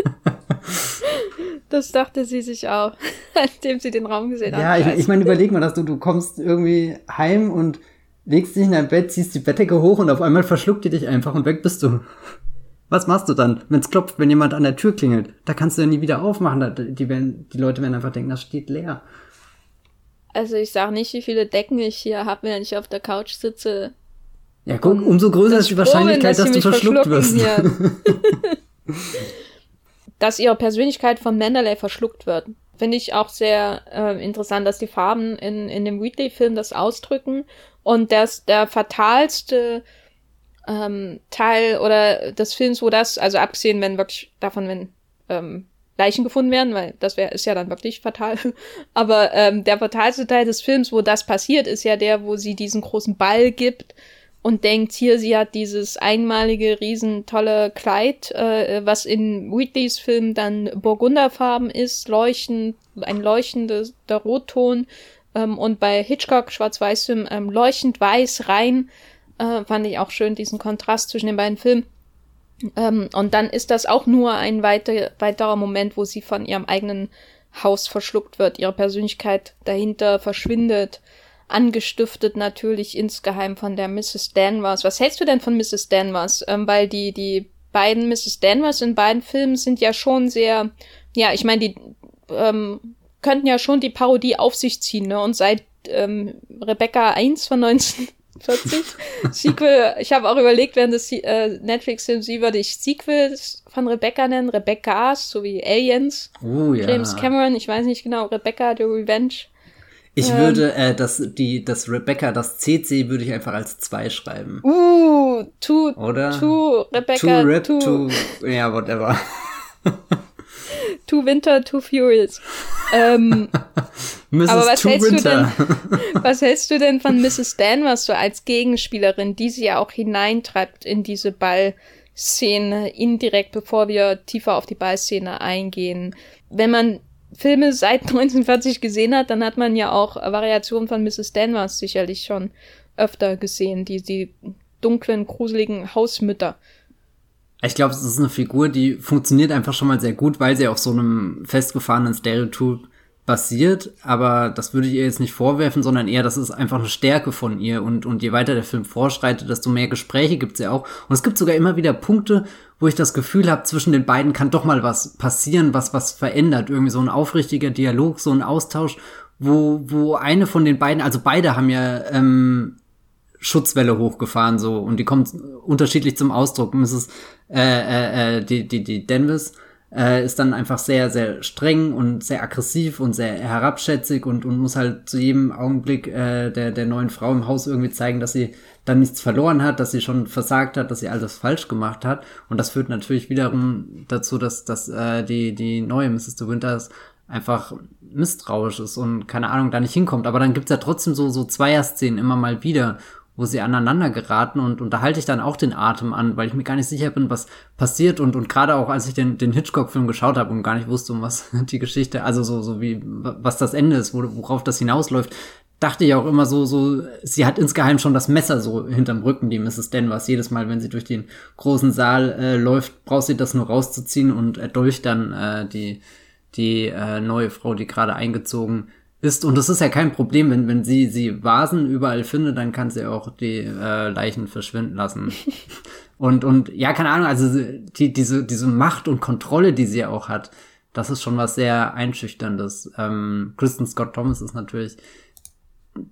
Das dachte sie sich auch, (laughs) nachdem sie den Raum gesehen hat. Ja, ich, ich meine, überleg mal, dass du, du kommst irgendwie heim und legst dich in dein Bett, ziehst die Bettdecke hoch und auf einmal verschluckt die dich einfach und weg bist du. Was machst du dann, wenn es klopft, wenn jemand an der Tür klingelt? Da kannst du ja nie wieder aufmachen. Die, werden, die Leute werden einfach denken, das steht leer. Also ich sag nicht, wie viele Decken ich hier habe, wenn ich auf der Couch sitze. Ja, guck, umso größer ist die Wahrscheinlichkeit, dass, dass du verschluckt wirst. (laughs) (laughs) dass ihre Persönlichkeit von Mandalay verschluckt wird. Finde ich auch sehr äh, interessant, dass die Farben in, in dem Wheatley-Film das ausdrücken und dass der fatalste ähm, Teil oder des Films, wo das, also abgesehen, wenn wirklich davon, wenn ähm, Leichen gefunden werden, weil das wäre ist ja dann wirklich fatal. (laughs) Aber ähm, der fatalste Teil des Films, wo das passiert, ist ja der, wo sie diesen großen Ball gibt und denkt, hier, sie hat dieses einmalige, riesen tolle Kleid, äh, was in Wheatleys Film dann burgunderfarben ist, leuchtend, ein leuchtender Rotton ähm, und bei Hitchcock Schwarz-Weiß-Film ähm, leuchtend weiß rein. Äh, fand ich auch schön, diesen Kontrast zwischen den beiden Filmen. Ähm, und dann ist das auch nur ein weiter, weiterer Moment, wo sie von ihrem eigenen Haus verschluckt wird, ihre Persönlichkeit dahinter verschwindet, angestiftet natürlich insgeheim von der Mrs. Danvers. Was hältst du denn von Mrs. Danvers? Ähm, weil die, die beiden Mrs. Danvers in beiden Filmen sind ja schon sehr, ja, ich meine, die ähm, könnten ja schon die Parodie auf sich ziehen, ne? Und seit ähm, Rebecca 1 von 1940, (laughs) Sequel, ich habe auch überlegt, während des äh, Netflix-Films, wie würde ich Sequels von Rebecca nennen, Rebecca's, so wie Aliens, oh, ja. James Cameron, ich weiß nicht genau, Rebecca the Revenge. Ich ähm, würde äh, das, die, das Rebecca, das CC würde ich einfach als zwei schreiben. Uh, to, Oder? To Rebecca, to, Rip, to, to ja, whatever. (laughs) Too Winter, Too Furious. Ähm, (laughs) Mrs. aber was Too hältst, Winter. du denn, (laughs) was hältst du denn von Mrs. Danvers so als Gegenspielerin, die sie ja auch hineintreibt in diese Ballszene, indirekt, bevor wir tiefer auf die Ballszene eingehen? Wenn man Filme seit (laughs) 1940 gesehen hat, dann hat man ja auch Variationen von Mrs. Danvers sicherlich schon öfter gesehen, die, die dunklen, gruseligen Hausmütter. Ich glaube, es ist eine Figur, die funktioniert einfach schon mal sehr gut, weil sie auf so einem festgefahrenen Stereotyp basiert, aber das würde ich ihr jetzt nicht vorwerfen, sondern eher, das ist einfach eine Stärke von ihr und, und je weiter der Film vorschreitet, desto mehr Gespräche gibt sie auch. Und es gibt sogar immer wieder Punkte, wo ich das Gefühl habe, zwischen den beiden kann doch mal was passieren, was was verändert. Irgendwie so ein aufrichtiger Dialog, so ein Austausch, wo, wo eine von den beiden, also beide haben ja ähm, Schutzwelle hochgefahren so und die kommt unterschiedlich zum Ausdruck. Mrs. Äh, äh, äh, die die die Denvis äh, ist dann einfach sehr sehr streng und sehr aggressiv und sehr herabschätzig und und muss halt zu jedem Augenblick äh, der der neuen Frau im Haus irgendwie zeigen, dass sie dann nichts verloren hat, dass sie schon versagt hat, dass sie alles falsch gemacht hat und das führt natürlich wiederum dazu, dass dass äh, die die neue Mrs. De Winters einfach misstrauisch ist und keine Ahnung da nicht hinkommt. Aber dann gibt's ja trotzdem so so Zweier-Szenen immer mal wieder wo sie aneinander geraten und, und da halte ich dann auch den Atem an, weil ich mir gar nicht sicher bin, was passiert und, und gerade auch als ich den, den Hitchcock-Film geschaut habe und gar nicht wusste, um was (laughs) die Geschichte, also so, so wie, was das Ende ist, worauf das hinausläuft, dachte ich auch immer so, so, sie hat insgeheim schon das Messer so hinterm Rücken, die Mrs. Danvers. Jedes Mal, wenn sie durch den großen Saal äh, läuft, braucht sie das nur rauszuziehen und erdolcht dann äh, die, die äh, neue Frau, die gerade eingezogen ist. Und das ist ja kein Problem, wenn, wenn sie, sie Vasen überall findet, dann kann sie auch die äh, Leichen verschwinden lassen. (laughs) und, und ja, keine Ahnung, also die, diese, diese Macht und Kontrolle, die sie auch hat, das ist schon was sehr Einschüchterndes. Ähm, Kristen Scott Thomas ist natürlich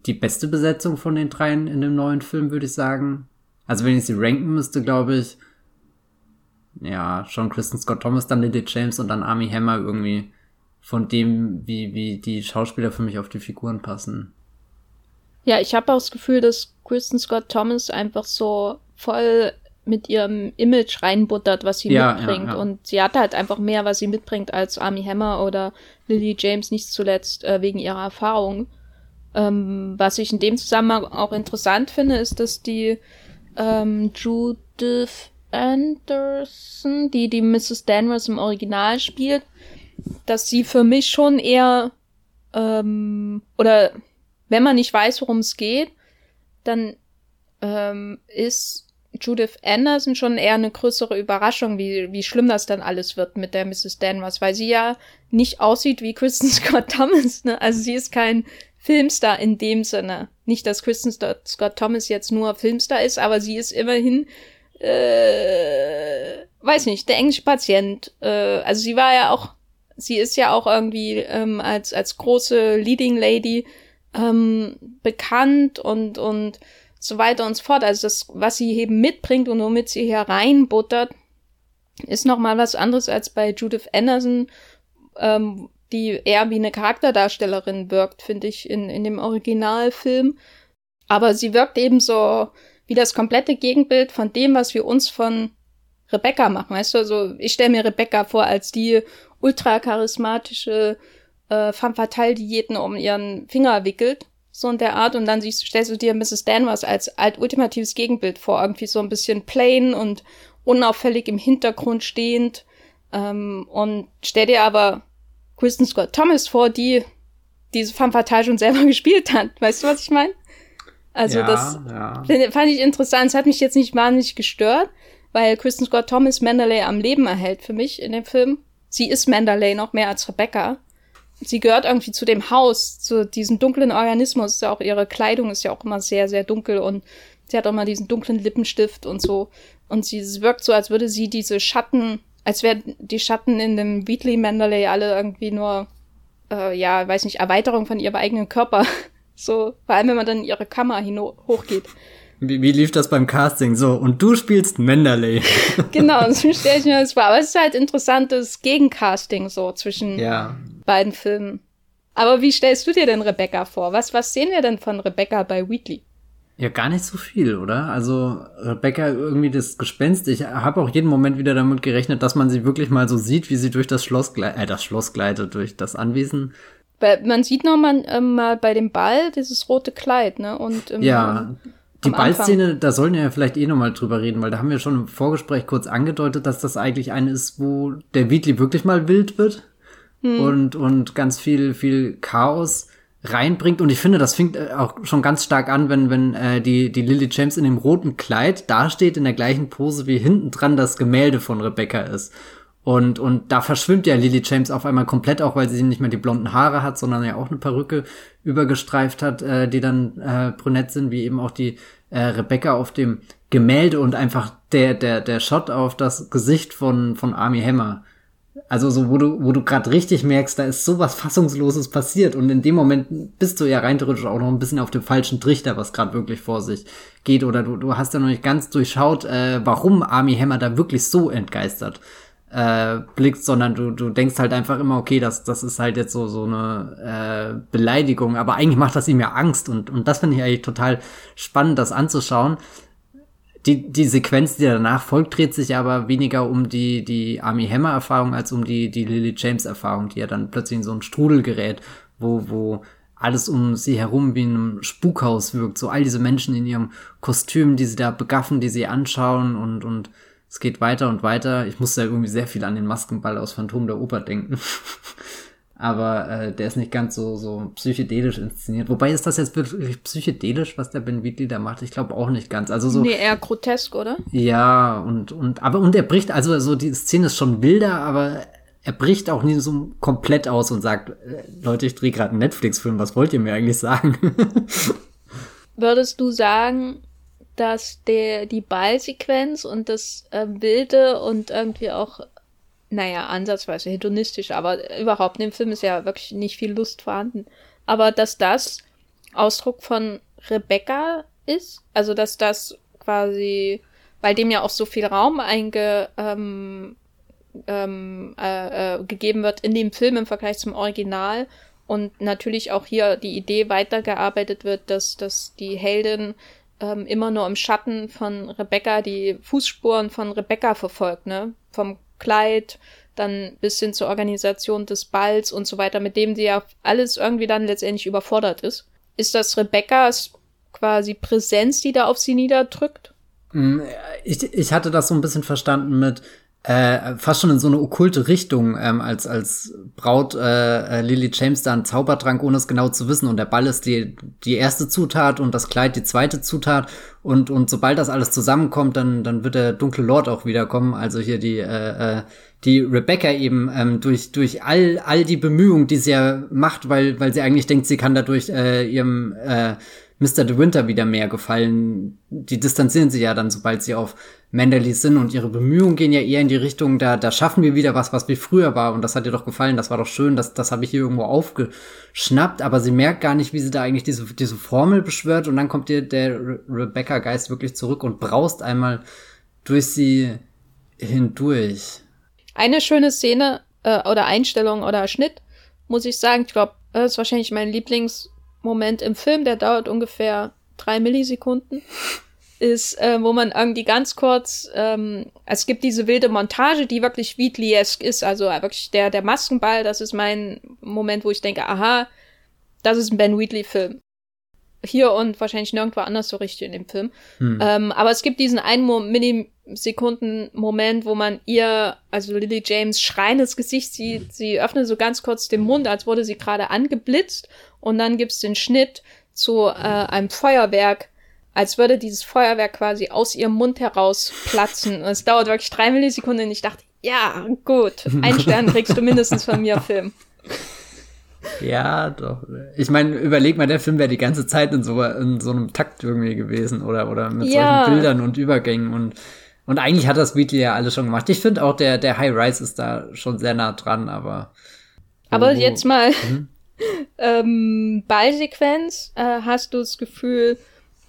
die beste Besetzung von den dreien in dem neuen Film, würde ich sagen. Also wenn ich sie ranken müsste, glaube ich, ja, schon Kristen Scott Thomas, dann Lily James und dann Army Hammer irgendwie von dem, wie, wie die Schauspieler für mich auf die Figuren passen. Ja, ich habe auch das Gefühl, dass Kristen Scott Thomas einfach so voll mit ihrem Image reinbuttert, was sie ja, mitbringt. Ja, ja. Und sie hat halt einfach mehr, was sie mitbringt als Army Hammer oder Lily James, nicht zuletzt äh, wegen ihrer Erfahrung. Ähm, was ich in dem Zusammenhang auch interessant finde, ist, dass die ähm, Judith Anderson, die die Mrs. Danvers im Original spielt, dass sie für mich schon eher ähm, oder wenn man nicht weiß, worum es geht, dann ähm, ist Judith Anderson schon eher eine größere Überraschung, wie, wie schlimm das dann alles wird mit der Mrs. Danvers, weil sie ja nicht aussieht wie Kristen (laughs) Scott Thomas. Ne? Also sie ist kein Filmstar in dem Sinne. Nicht, dass Kristen Scott Thomas jetzt nur Filmstar ist, aber sie ist immerhin, äh, weiß nicht, der englische Patient. Äh, also sie war ja auch, sie ist ja auch irgendwie ähm, als, als große Leading Lady ähm, bekannt und, und so weiter und so fort. Also das, was sie eben mitbringt und womit sie hier reinbuttert, ist nochmal was anderes als bei Judith Anderson, ähm, die eher wie eine Charakterdarstellerin wirkt, finde ich, in, in dem Originalfilm. Aber sie wirkt eben so wie das komplette Gegenbild von dem, was wir uns von Rebecca machen. Weißt du, also ich stelle mir Rebecca vor als die ultra charismatische äh, femme fatale, die jeden um ihren Finger wickelt. So in der Art. Und dann siehst, stellst du dir Mrs. Danvers als alt ultimatives Gegenbild vor. Irgendwie so ein bisschen plain und unauffällig im Hintergrund stehend. Ähm, und stell dir aber Kristen Scott Thomas vor, die diese Femme Fatale schon selber (laughs) gespielt hat. Weißt du, was ich meine? Also ja, das ja. fand ich interessant. Es hat mich jetzt nicht wahnsinnig gestört, weil Kristen Scott Thomas Mandalay am Leben erhält für mich in dem Film. Sie ist Mandalay noch mehr als Rebecca. Sie gehört irgendwie zu dem Haus, zu diesem dunklen Organismus. Auch ihre Kleidung ist ja auch immer sehr, sehr dunkel und sie hat auch mal diesen dunklen Lippenstift und so. Und sie wirkt so, als würde sie diese Schatten als wären die Schatten in dem Wheatley Mandalay alle irgendwie nur, äh, ja, weiß nicht, Erweiterung von ihrem eigenen Körper. (laughs) So, vor allem wenn man dann in ihre Kammer hochgeht. Wie, wie lief das beim Casting? So, und du spielst Mandalay. (laughs) genau, so stelle ich mir das vor. Aber es ist halt interessantes Gegencasting so zwischen ja. beiden Filmen. Aber wie stellst du dir denn Rebecca vor? Was, was sehen wir denn von Rebecca bei Wheatley? Ja, gar nicht so viel, oder? Also Rebecca irgendwie das Gespenst. Ich habe auch jeden Moment wieder damit gerechnet, dass man sie wirklich mal so sieht, wie sie durch das Schloss gleitet, äh, das Schloss gleitet, durch das Anwesen. Man sieht noch mal, äh, mal bei dem Ball dieses rote Kleid, ne? Und im, ja. Die Ballszene, da sollen wir ja vielleicht eh nochmal drüber reden, weil da haben wir schon im Vorgespräch kurz angedeutet, dass das eigentlich eine ist, wo der Wheatley wirklich mal wild wird hm. und, und ganz viel, viel Chaos reinbringt. Und ich finde, das fängt äh, auch schon ganz stark an, wenn, wenn äh, die, die Lily James in dem roten Kleid dasteht, in der gleichen Pose wie hinten dran das Gemälde von Rebecca ist. Und, und da verschwimmt ja Lily James auf einmal komplett, auch weil sie nicht mehr die blonden Haare hat, sondern ja auch eine Perücke übergestreift hat, äh, die dann äh, brünett sind, wie eben auch die äh, Rebecca auf dem Gemälde und einfach der, der, der Shot auf das Gesicht von, von Army Hammer also so, wo du, wo du gerade richtig merkst, da ist sowas Fassungsloses passiert und in dem Moment bist du ja rein theoretisch auch noch ein bisschen auf dem falschen Trichter, was gerade wirklich vor sich geht. Oder du, du hast ja noch nicht ganz durchschaut, äh, warum Army Hammer da wirklich so entgeistert äh, blickt, sondern du, du denkst halt einfach immer, okay, das, das ist halt jetzt so, so eine äh, Beleidigung, aber eigentlich macht das ihm ja Angst. Und, und das finde ich eigentlich total spannend, das anzuschauen. Die, die Sequenz, die danach folgt, dreht sich aber weniger um die, die Army Hammer-Erfahrung als um die, die Lily James-Erfahrung, die ja dann plötzlich in so einen Strudel gerät, wo, wo alles um sie herum wie in einem Spukhaus wirkt. So all diese Menschen in ihrem Kostüm, die sie da begaffen, die sie anschauen und, und es geht weiter und weiter. Ich musste ja irgendwie sehr viel an den Maskenball aus Phantom der Oper denken. (laughs) Aber äh, der ist nicht ganz so, so psychedelisch inszeniert. Wobei ist das jetzt wirklich psychedelisch, was der Ben Wheatley da macht? Ich glaube auch nicht ganz. Also so. Nee, eher grotesk, oder? Ja, und, und, aber, und er bricht, also so die Szene ist schon wilder, aber er bricht auch nie so komplett aus und sagt, äh, Leute, ich drehe gerade einen Netflix-Film, was wollt ihr mir eigentlich sagen? (laughs) Würdest du sagen, dass der die Ballsequenz und das äh, Wilde und irgendwie auch, naja, ansatzweise hedonistisch, aber überhaupt in dem Film ist ja wirklich nicht viel Lust vorhanden. Aber dass das Ausdruck von Rebecca ist, also dass das quasi, weil dem ja auch so viel Raum einge, ähm, ähm, äh, äh, gegeben wird in dem Film im Vergleich zum Original und natürlich auch hier die Idee weitergearbeitet wird, dass, dass die Heldin ähm, immer nur im Schatten von Rebecca die Fußspuren von Rebecca verfolgt, ne? Vom Kleid, dann bis hin zur Organisation des Balls und so weiter, mit dem sie ja alles irgendwie dann letztendlich überfordert ist. Ist das Rebeccas quasi Präsenz, die da auf sie niederdrückt? Mm, ich, ich hatte das so ein bisschen verstanden mit, äh, fast schon in so eine okkulte Richtung, ähm, als, als Braut äh, äh, Lily James da einen Zaubertrank, ohne es genau zu wissen. Und der Ball ist die, die erste Zutat und das Kleid die zweite Zutat. Und, und sobald das alles zusammenkommt, dann, dann wird der dunkle Lord auch wiederkommen. Also hier die, äh, äh, die Rebecca eben ähm, durch, durch all, all die Bemühungen, die sie ja macht, weil, weil sie eigentlich denkt, sie kann dadurch äh, ihrem äh, Mr. De Winter wieder mehr gefallen. Die distanzieren sich ja dann, sobald sie auf Manderly sind und ihre Bemühungen gehen ja eher in die Richtung, da, da schaffen wir wieder was, was wie früher war und das hat ihr doch gefallen, das war doch schön, das, das habe ich hier irgendwo aufgeschnappt, aber sie merkt gar nicht, wie sie da eigentlich diese, diese Formel beschwört und dann kommt ihr der Re Rebecca-Geist wirklich zurück und braust einmal durch sie hindurch. Eine schöne Szene äh, oder Einstellung oder Schnitt, muss ich sagen, ich glaube, das ist wahrscheinlich mein Lieblings- Moment im Film, der dauert ungefähr drei Millisekunden, (laughs) ist, äh, wo man irgendwie ganz kurz, ähm, es gibt diese wilde Montage, die wirklich Wheatley-esque ist, also wirklich der, der Maskenball, das ist mein Moment, wo ich denke, aha, das ist ein Ben Wheatley-Film. Hier und wahrscheinlich nirgendwo anders so richtig in dem Film. Hm. Ähm, aber es gibt diesen einen Millisekunden-Moment, wo man ihr, also Lily James, schreiendes Gesicht sieht. Sie öffnet so ganz kurz den Mund, als wurde sie gerade angeblitzt und dann gibt's den Schnitt zu äh, einem Feuerwerk, als würde dieses Feuerwerk quasi aus ihrem Mund heraus platzen. Und es dauert wirklich drei Millisekunden und ich dachte, ja, gut, einen Stern kriegst du mindestens von mir, Film. (laughs) Ja, doch. Ich meine, überleg mal, der Film wäre die ganze Zeit in so, in so einem Takt irgendwie gewesen oder, oder mit ja. solchen Bildern und Übergängen und, und eigentlich hat das Wheatley ja alles schon gemacht. Ich finde auch, der, der High Rise ist da schon sehr nah dran, aber. Aber oh, jetzt mal, mhm (laughs) ähm, Ballsequenz, äh, hast du das Gefühl,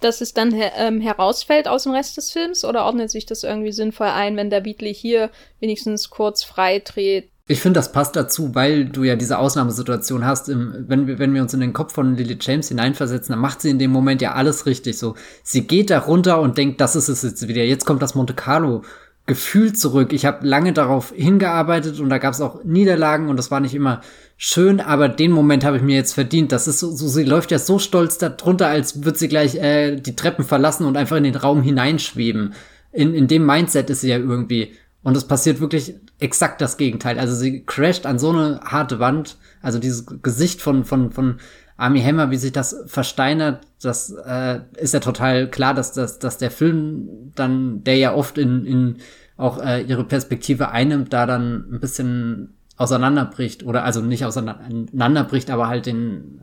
dass es dann her ähm, herausfällt aus dem Rest des Films oder ordnet sich das irgendwie sinnvoll ein, wenn der Beatley hier wenigstens kurz frei dreht? Ich finde, das passt dazu, weil du ja diese Ausnahmesituation hast. Im, wenn, wir, wenn wir uns in den Kopf von Lily James hineinversetzen, dann macht sie in dem Moment ja alles richtig. So, sie geht da runter und denkt, das ist es jetzt wieder. Jetzt kommt das Monte Carlo Gefühl zurück. Ich habe lange darauf hingearbeitet und da gab es auch Niederlagen und das war nicht immer schön, aber den Moment habe ich mir jetzt verdient. Das ist so, so, sie läuft ja so stolz darunter, als würde sie gleich äh, die Treppen verlassen und einfach in den Raum hineinschweben. In, in dem Mindset ist sie ja irgendwie. Und es passiert wirklich exakt das Gegenteil. Also sie crasht an so eine harte Wand. Also dieses Gesicht von, von, von Army Hammer, wie sich das versteinert, das äh, ist ja total klar, dass, dass, dass der Film dann, der ja oft in, in auch äh, ihre Perspektive einnimmt, da dann ein bisschen auseinanderbricht oder also nicht auseinanderbricht, aber halt den,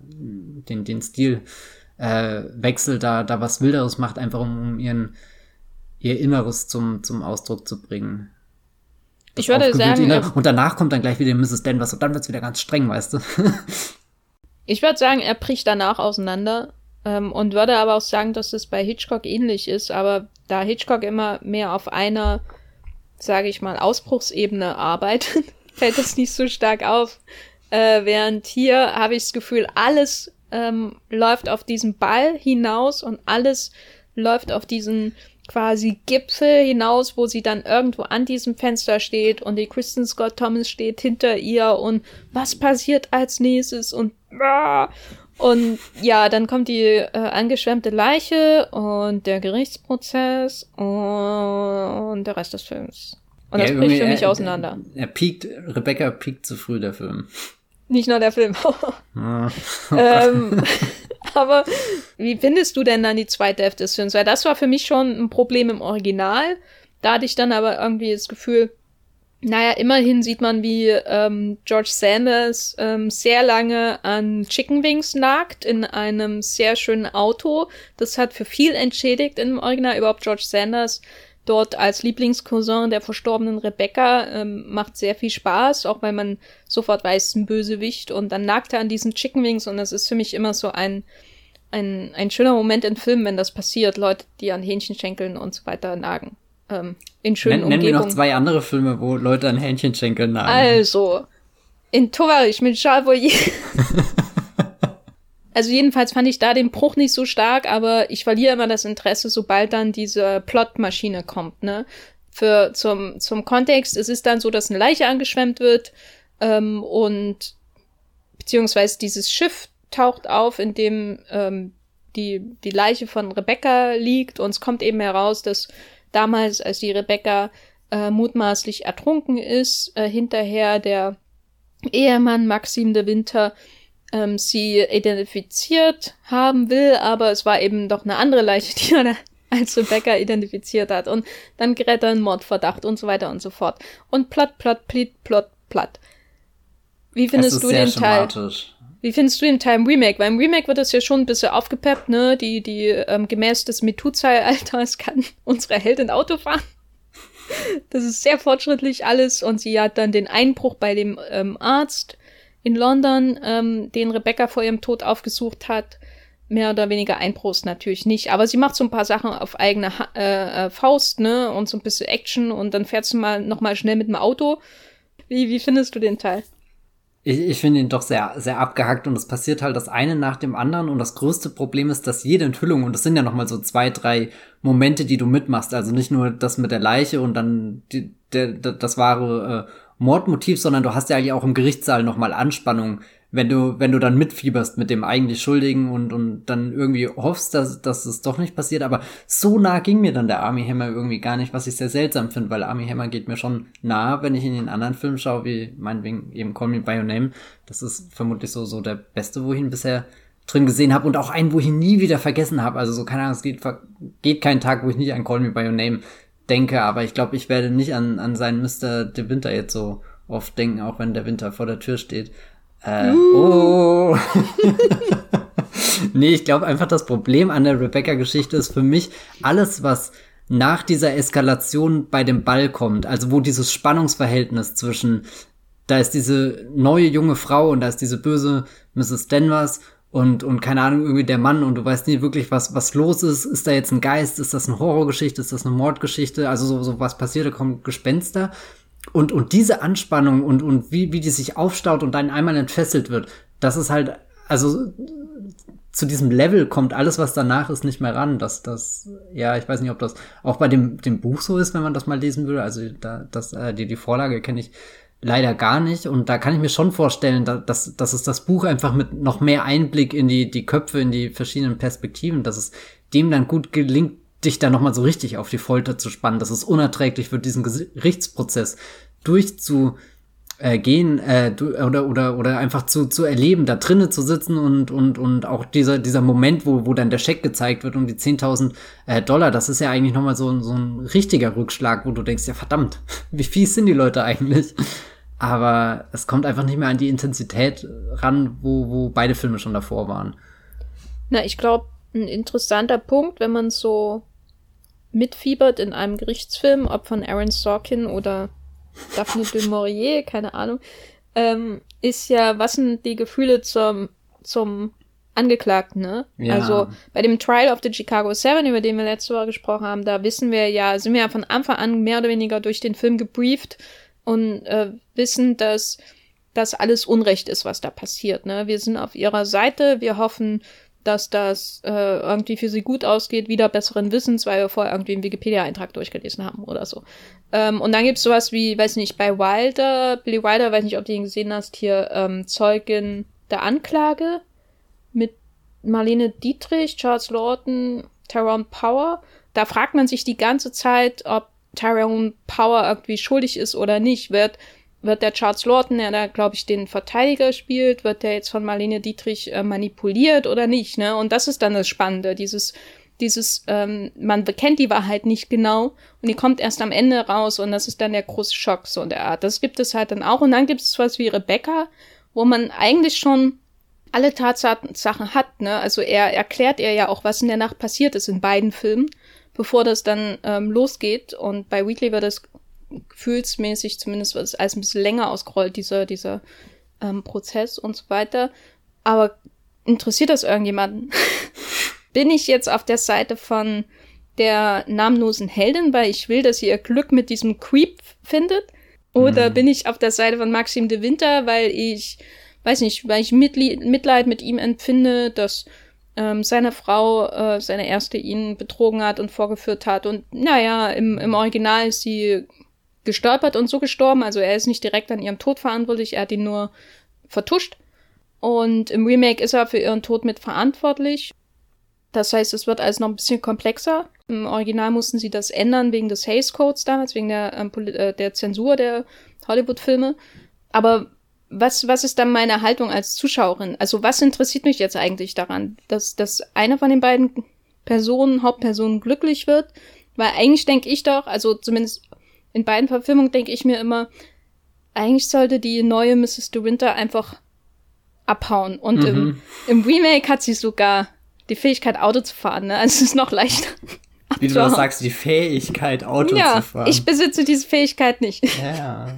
den, den Stil äh, wechselt, da, da was Wilderes macht, einfach um, um ihren, ihr Inneres zum, zum Ausdruck zu bringen. Das ich würde sagen. Und danach kommt dann gleich wieder Mrs. Danvers und dann wird's wieder ganz streng, weißt du. (laughs) Ich würde sagen, er bricht danach auseinander ähm, und würde aber auch sagen, dass es bei Hitchcock ähnlich ist, aber da Hitchcock immer mehr auf einer, sage ich mal, Ausbruchsebene arbeitet, (laughs) fällt das nicht so stark auf. Äh, während hier habe ich das Gefühl, alles ähm, läuft auf diesen Ball hinaus und alles läuft auf diesen quasi Gipfel hinaus, wo sie dann irgendwo an diesem Fenster steht und die Kristen Scott Thomas steht hinter ihr und was passiert als nächstes und Und ja, dann kommt die äh, angeschwemmte Leiche und der Gerichtsprozess und der Rest des Films. Und das ja, bricht für mich er, auseinander. Er piekt, Rebecca piekt zu früh, der Film. Nicht nur der Film. ah. (laughs) ähm, (laughs) (laughs) aber wie findest du denn dann die zweite Hälfte des Films? Weil das war für mich schon ein Problem im Original. Da hatte ich dann aber irgendwie das Gefühl, naja, immerhin sieht man, wie ähm, George Sanders ähm, sehr lange an Chicken Wings nagt in einem sehr schönen Auto. Das hat für viel entschädigt im Original. Überhaupt George Sanders dort als Lieblingscousin der verstorbenen Rebecca ähm, macht sehr viel Spaß, auch weil man sofort weiß, ein Bösewicht. Und dann nagt er an diesen Chicken Wings und das ist für mich immer so ein, ein, ein schöner Moment in Filmen, wenn das passiert. Leute, die an Hähnchenschenkeln und so weiter nagen ähm, in schönen Nenn, Umgebungen. Nennen wir noch zwei andere Filme, wo Leute an Hähnchenschenkeln nagen. Also, in Tovarisch mit Charles Boyer. (laughs) also jedenfalls fand ich da den Bruch nicht so stark, aber ich verliere immer das Interesse, sobald dann diese Plotmaschine kommt, ne? Für zum, zum Kontext, es ist dann so, dass eine Leiche angeschwemmt wird ähm, und beziehungsweise dieses Schiff taucht auf, in dem ähm, die, die Leiche von Rebecca liegt und es kommt eben heraus, dass damals, als die Rebecca äh, mutmaßlich ertrunken ist, äh, hinterher der Ehemann Maxim de Winter ähm, sie identifiziert haben will, aber es war eben doch eine andere Leiche, die er als Rebecca identifiziert hat. Und dann gerät er ein Mordverdacht und so weiter und so fort. Und platt, platt, platt, platt, platt. Wie findest du den Teil? Wie findest du den Teil im Remake? Weil im Remake wird das ja schon ein bisschen aufgepeppt, ne? Die, die ähm, gemäß des MeToo-Zeitalters kann (laughs) unsere Heldin Auto fahren. Das ist sehr fortschrittlich alles und sie hat dann den Einbruch bei dem ähm, Arzt in London, ähm, den Rebecca vor ihrem Tod aufgesucht hat. Mehr oder weniger Einbruch natürlich nicht, aber sie macht so ein paar Sachen auf eigene ha äh, äh, Faust, ne, und so ein bisschen Action und dann fährt sie mal noch mal schnell mit dem Auto. Wie, wie findest du den Teil? Ich, ich finde ihn doch sehr, sehr abgehackt und es passiert halt das eine nach dem anderen und das größte Problem ist, dass jede Enthüllung, und das sind ja nochmal so zwei, drei Momente, die du mitmachst, also nicht nur das mit der Leiche und dann die, der, das wahre äh, Mordmotiv, sondern du hast ja eigentlich auch im Gerichtssaal nochmal Anspannung, wenn du, wenn du dann mitfieberst mit dem eigentlich Schuldigen und, und dann irgendwie hoffst, dass, dass es doch nicht passiert. Aber so nah ging mir dann der Army Hammer irgendwie gar nicht, was ich sehr seltsam finde, weil Army Hammer geht mir schon nah, wenn ich in den anderen Filmen schaue, wie meinetwegen eben Call Me By Your Name. Das ist vermutlich so, so der beste, wo ich ihn bisher drin gesehen habe und auch einen, wo ich ihn nie wieder vergessen habe. Also so, keine Ahnung, es geht, geht kein Tag, wo ich nicht an Call Me By Your Name denke, aber ich glaube, ich werde nicht an, an seinen Mr. De Winter jetzt so oft denken, auch wenn der Winter vor der Tür steht. Äh, uh. Oh. (laughs) nee, ich glaube einfach, das Problem an der Rebecca-Geschichte ist für mich alles, was nach dieser Eskalation bei dem Ball kommt, also wo dieses Spannungsverhältnis zwischen, da ist diese neue junge Frau und da ist diese böse Mrs. Denvers und, und keine Ahnung, irgendwie der Mann und du weißt nie wirklich, was, was los ist. Ist da jetzt ein Geist? Ist das eine Horrorgeschichte? Ist das eine Mordgeschichte? Also so, so was passiert, da kommen Gespenster. Und, und diese Anspannung und, und wie, wie die sich aufstaut und dann einmal entfesselt wird, das ist halt, also zu diesem Level kommt alles, was danach ist, nicht mehr ran. Das, das, ja, ich weiß nicht, ob das auch bei dem, dem Buch so ist, wenn man das mal lesen würde. Also da, das, äh, die, die Vorlage kenne ich leider gar nicht. Und da kann ich mir schon vorstellen, dass, dass es das Buch einfach mit noch mehr Einblick in die, die Köpfe, in die verschiedenen Perspektiven, dass es dem dann gut gelingt, dich da nochmal so richtig auf die Folter zu spannen, dass es unerträglich wird, diesen Gerichtsprozess durchzugehen äh, oder oder oder einfach zu, zu erleben, da drinnen zu sitzen und und und auch dieser dieser Moment, wo wo dann der Scheck gezeigt wird um die 10.000 äh, Dollar, das ist ja eigentlich nochmal so so ein richtiger Rückschlag, wo du denkst, ja verdammt, (laughs) wie fies sind die Leute eigentlich? Aber es kommt einfach nicht mehr an die Intensität ran, wo wo beide Filme schon davor waren. Na, ich glaube, ein interessanter Punkt, wenn man so mitfiebert in einem Gerichtsfilm, ob von Aaron Sorkin oder Daphne du Maurier, keine Ahnung, ähm, ist ja, was sind die Gefühle zum, zum Angeklagten, ne? Ja. Also bei dem Trial of the Chicago Seven, über den wir letzte Woche gesprochen haben, da wissen wir ja, sind wir ja von Anfang an mehr oder weniger durch den Film gebrieft und äh, wissen, dass das alles Unrecht ist, was da passiert. Ne? Wir sind auf ihrer Seite, wir hoffen, dass das äh, irgendwie für sie gut ausgeht, wieder besseren Wissens, weil wir vorher irgendwie einen Wikipedia-Eintrag durchgelesen haben oder so. Ähm, und dann gibt's sowas wie, weiß nicht, bei Wilder, Billy Wilder, weiß nicht, ob du ihn gesehen hast, hier ähm, Zeugin der Anklage. mit Marlene Dietrich, Charles Lawton, Tyrone Power. Da fragt man sich die ganze Zeit, ob Tyrone Power irgendwie schuldig ist oder nicht. Wird, wird der Charles Lawton, der da, glaube ich, den Verteidiger spielt, wird der jetzt von Marlene Dietrich äh, manipuliert oder nicht, ne? Und das ist dann das Spannende, dieses, dieses, ähm, man bekennt die Wahrheit nicht genau und die kommt erst am Ende raus und das ist dann der große Schock so in der Art. Das gibt es halt dann auch und dann gibt es was wie Rebecca, wo man eigentlich schon alle Tatsachen hat, ne? Also er erklärt er ja auch, was in der Nacht passiert ist in beiden Filmen, bevor das dann ähm, losgeht und bei Weekly wird das gefühlsmäßig zumindest alles ein bisschen länger ausgerollt, dieser, dieser ähm, Prozess und so weiter. Aber interessiert das irgendjemanden? (laughs) bin ich jetzt auf der Seite von der namenlosen Heldin, weil ich will, dass sie ihr Glück mit diesem Creep findet? Oder mhm. bin ich auf der Seite von Maxim de Winter, weil ich, weiß nicht, weil ich Mitleid mit ihm empfinde, dass ähm, seine Frau, äh, seine erste, ihn betrogen hat und vorgeführt hat. Und naja, im, im Original ist sie gestolpert und so gestorben. Also er ist nicht direkt an ihrem Tod verantwortlich, er hat ihn nur vertuscht. Und im Remake ist er für ihren Tod mitverantwortlich. Das heißt, es wird alles noch ein bisschen komplexer. Im Original mussten sie das ändern wegen des Hays Codes damals, wegen der, ähm, äh, der Zensur der Hollywood-Filme. Aber was, was ist dann meine Haltung als Zuschauerin? Also was interessiert mich jetzt eigentlich daran, dass, dass eine von den beiden Personen, Hauptpersonen glücklich wird? Weil eigentlich denke ich doch, also zumindest in beiden Verfilmungen denke ich mir immer, eigentlich sollte die neue Mrs. De Winter einfach abhauen. Und mhm. im, im Remake hat sie sogar die Fähigkeit, Auto zu fahren, ne? Also es ist noch leichter. Wie du das sagst, die Fähigkeit, Auto ja, zu fahren. Ich besitze diese Fähigkeit nicht. Ja.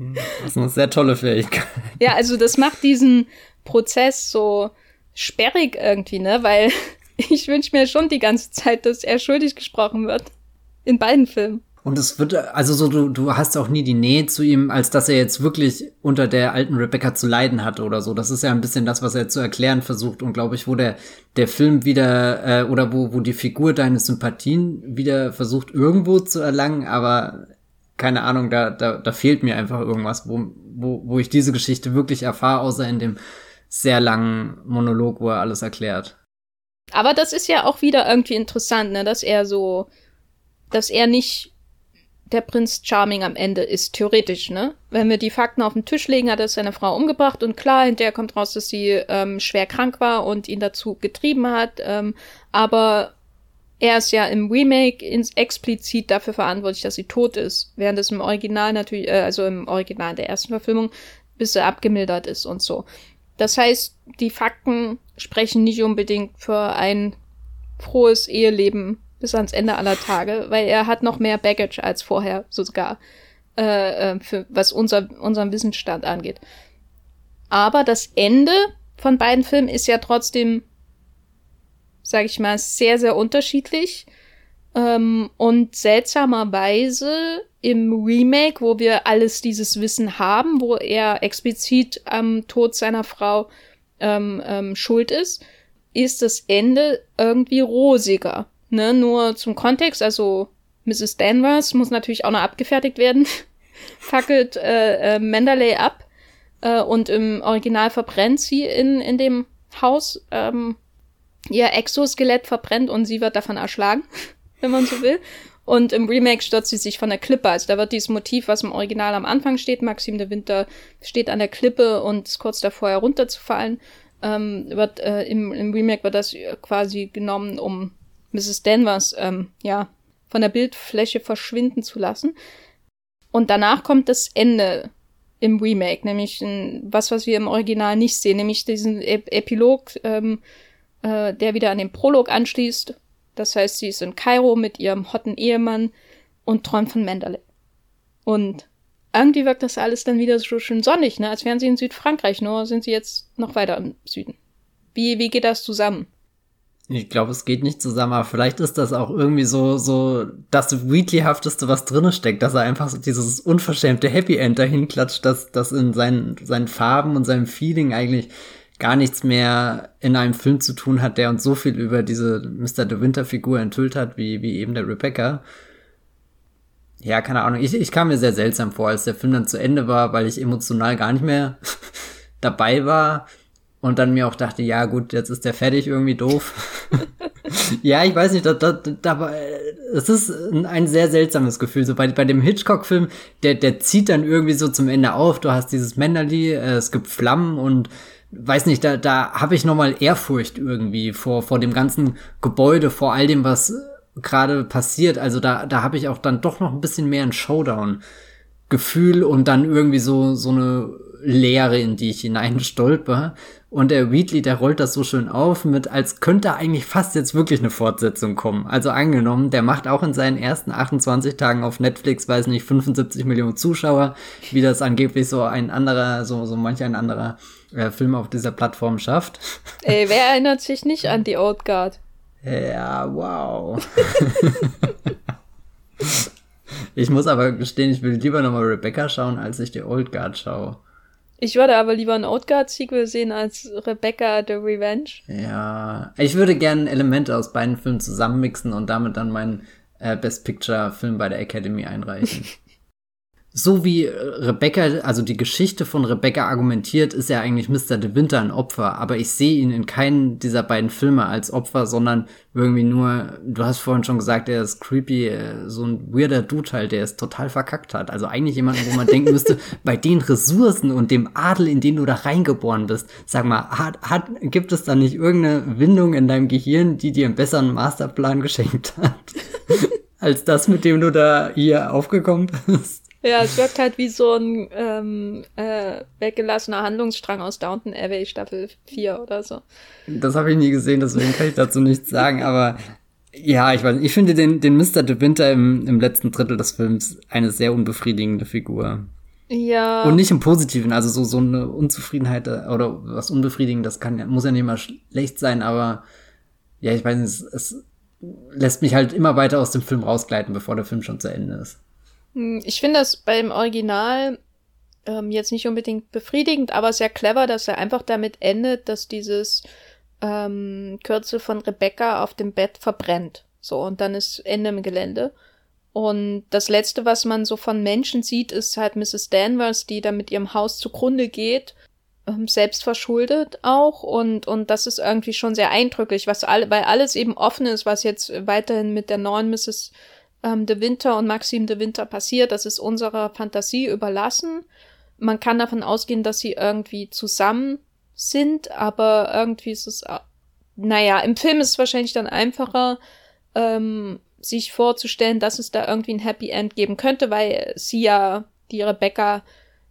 Hm, das ist eine sehr tolle Fähigkeit. Ja, also das macht diesen Prozess so sperrig irgendwie, ne? Weil (laughs) ich wünsche mir schon die ganze Zeit, dass er schuldig gesprochen wird. In beiden Filmen. Und es wird, also so, du, du hast auch nie die Nähe zu ihm, als dass er jetzt wirklich unter der alten Rebecca zu leiden hatte oder so. Das ist ja ein bisschen das, was er zu erklären versucht und glaube ich, wo der, der Film wieder, äh, oder wo, wo die Figur deine Sympathien wieder versucht irgendwo zu erlangen, aber keine Ahnung, da, da, da fehlt mir einfach irgendwas, wo, wo, wo ich diese Geschichte wirklich erfahre, außer in dem sehr langen Monolog, wo er alles erklärt. Aber das ist ja auch wieder irgendwie interessant, ne, dass er so, dass er nicht der Prinz Charming am Ende ist, theoretisch, ne? Wenn wir die Fakten auf den Tisch legen, hat er seine Frau umgebracht und klar, hinterher kommt raus, dass sie ähm, schwer krank war und ihn dazu getrieben hat. Ähm, aber er ist ja im Remake ins explizit dafür verantwortlich, dass sie tot ist, während es im Original natürlich, äh, also im Original der ersten Verfilmung, bis er abgemildert ist und so. Das heißt, die Fakten sprechen nicht unbedingt für ein frohes Eheleben bis ans Ende aller Tage, weil er hat noch mehr Baggage als vorher sogar, äh, äh, für, was unser, unseren Wissensstand angeht. Aber das Ende von beiden Filmen ist ja trotzdem, sag ich mal, sehr, sehr unterschiedlich. Ähm, und seltsamerweise im Remake, wo wir alles dieses Wissen haben, wo er explizit am Tod seiner Frau ähm, ähm, schuld ist, ist das Ende irgendwie rosiger. Ne, nur zum Kontext, also Mrs. Danvers muss natürlich auch noch abgefertigt werden. (laughs) Fackelt äh, äh, Mandalay ab äh, und im Original verbrennt sie in, in dem Haus. Ähm, ihr Exoskelett verbrennt und sie wird davon erschlagen, (laughs) wenn man so will. Und im Remake stürzt sie sich von der Klippe. Also da wird dieses Motiv, was im Original am Anfang steht, Maxim de Winter steht an der Klippe und ist kurz davor herunterzufallen, ähm, wird äh, im, im Remake wird das quasi genommen, um Mrs. Danvers, ähm, ja, von der Bildfläche verschwinden zu lassen. Und danach kommt das Ende im Remake, nämlich ein, was, was wir im Original nicht sehen, nämlich diesen Ep Epilog, ähm, äh, der wieder an den Prolog anschließt. Das heißt, sie ist in Kairo mit ihrem hotten Ehemann und träumt von Mandalay. Und irgendwie wirkt das alles dann wieder so schön sonnig, ne? Als wären sie in Südfrankreich, nur sind sie jetzt noch weiter im Süden. Wie, wie geht das zusammen? Ich glaube, es geht nicht zusammen, aber vielleicht ist das auch irgendwie so, so das Wheatley-hafteste, was drinne steckt, dass er einfach so dieses unverschämte Happy End dahin klatscht, dass das in seinen, seinen Farben und seinem Feeling eigentlich gar nichts mehr in einem Film zu tun hat, der uns so viel über diese Mr. De Winter-Figur enthüllt hat, wie, wie eben der Rebecca. Ja, keine Ahnung. Ich, ich kam mir sehr seltsam vor, als der Film dann zu Ende war, weil ich emotional gar nicht mehr (laughs) dabei war und dann mir auch dachte, ja gut, jetzt ist der fertig irgendwie doof. (laughs) ja, ich weiß nicht, da, da, da, es ist ein sehr seltsames Gefühl. So bei, bei dem Hitchcock-Film, der, der zieht dann irgendwie so zum Ende auf. Du hast dieses Männerli, äh, es gibt Flammen und weiß nicht, da, da habe ich nochmal Ehrfurcht irgendwie vor, vor dem ganzen Gebäude, vor all dem, was gerade passiert. Also da, da habe ich auch dann doch noch ein bisschen mehr ein Showdown-Gefühl und dann irgendwie so, so eine Leere, in die ich hineinstolper. Und der Wheatley, der rollt das so schön auf mit, als könnte eigentlich fast jetzt wirklich eine Fortsetzung kommen. Also angenommen, der macht auch in seinen ersten 28 Tagen auf Netflix, weiß nicht, 75 Millionen Zuschauer, wie das angeblich so ein anderer, so, so manch ein anderer äh, Film auf dieser Plattform schafft. (laughs) Ey, wer erinnert sich nicht an die Old Guard? Ja, wow. (laughs) ich muss aber gestehen, ich will lieber nochmal Rebecca schauen, als ich die Old Guard schaue. Ich würde aber lieber ein Outguard-Sequel sehen als Rebecca the Revenge. Ja, ich würde gerne Elemente aus beiden Filmen zusammenmixen und damit dann meinen äh, Best Picture-Film bei der Academy einreichen. (laughs) so wie äh, Rebecca, also die Geschichte von Rebecca argumentiert, ist ja eigentlich Mr. De Winter ein Opfer, aber ich sehe ihn in keinen dieser beiden Filme als Opfer, sondern irgendwie nur, du hast vorhin schon gesagt, er ist creepy, äh, so ein weirder Dude halt, der es total verkackt hat. Also eigentlich jemand, wo man denken (laughs) müsste, bei den Ressourcen und dem Adel, in den du da reingeboren bist, sag mal, hat, hat, gibt es da nicht irgendeine Windung in deinem Gehirn, die dir einen besseren Masterplan geschenkt hat? (laughs) als das, mit dem du da hier aufgekommen bist? Ja, es wirkt halt wie so ein ähm, äh, weggelassener Handlungsstrang aus Downton Abbey Staffel 4 oder so. Das habe ich nie gesehen, deswegen kann ich dazu nichts sagen, (laughs) aber ja, ich weiß ich finde den, den Mr. De Winter im, im letzten Drittel des Films eine sehr unbefriedigende Figur. Ja. Und nicht im Positiven, also so, so eine Unzufriedenheit äh, oder was Unbefriedigendes kann ja, muss ja nicht mal schlecht sein, aber ja, ich weiß nicht, es, es lässt mich halt immer weiter aus dem Film rausgleiten, bevor der Film schon zu Ende ist. Hm, ich finde das beim Original ähm, jetzt nicht unbedingt befriedigend, aber sehr clever, dass er einfach damit endet, dass dieses ähm, Kürzel von Rebecca auf dem Bett verbrennt. So, und dann ist Ende im Gelände. Und das letzte, was man so von Menschen sieht, ist halt Mrs. Danvers, die da mit ihrem Haus zugrunde geht, ähm, selbst verschuldet auch. Und, und das ist irgendwie schon sehr eindrücklich, was alle, weil alles eben offen ist, was jetzt weiterhin mit der neuen Mrs ähm, de Winter und Maxim de Winter passiert. Das ist unserer Fantasie überlassen. Man kann davon ausgehen, dass sie irgendwie zusammen sind, aber irgendwie ist es, äh, naja, im Film ist es wahrscheinlich dann einfacher, ähm, sich vorzustellen, dass es da irgendwie ein Happy End geben könnte, weil sie ja, die Rebecca,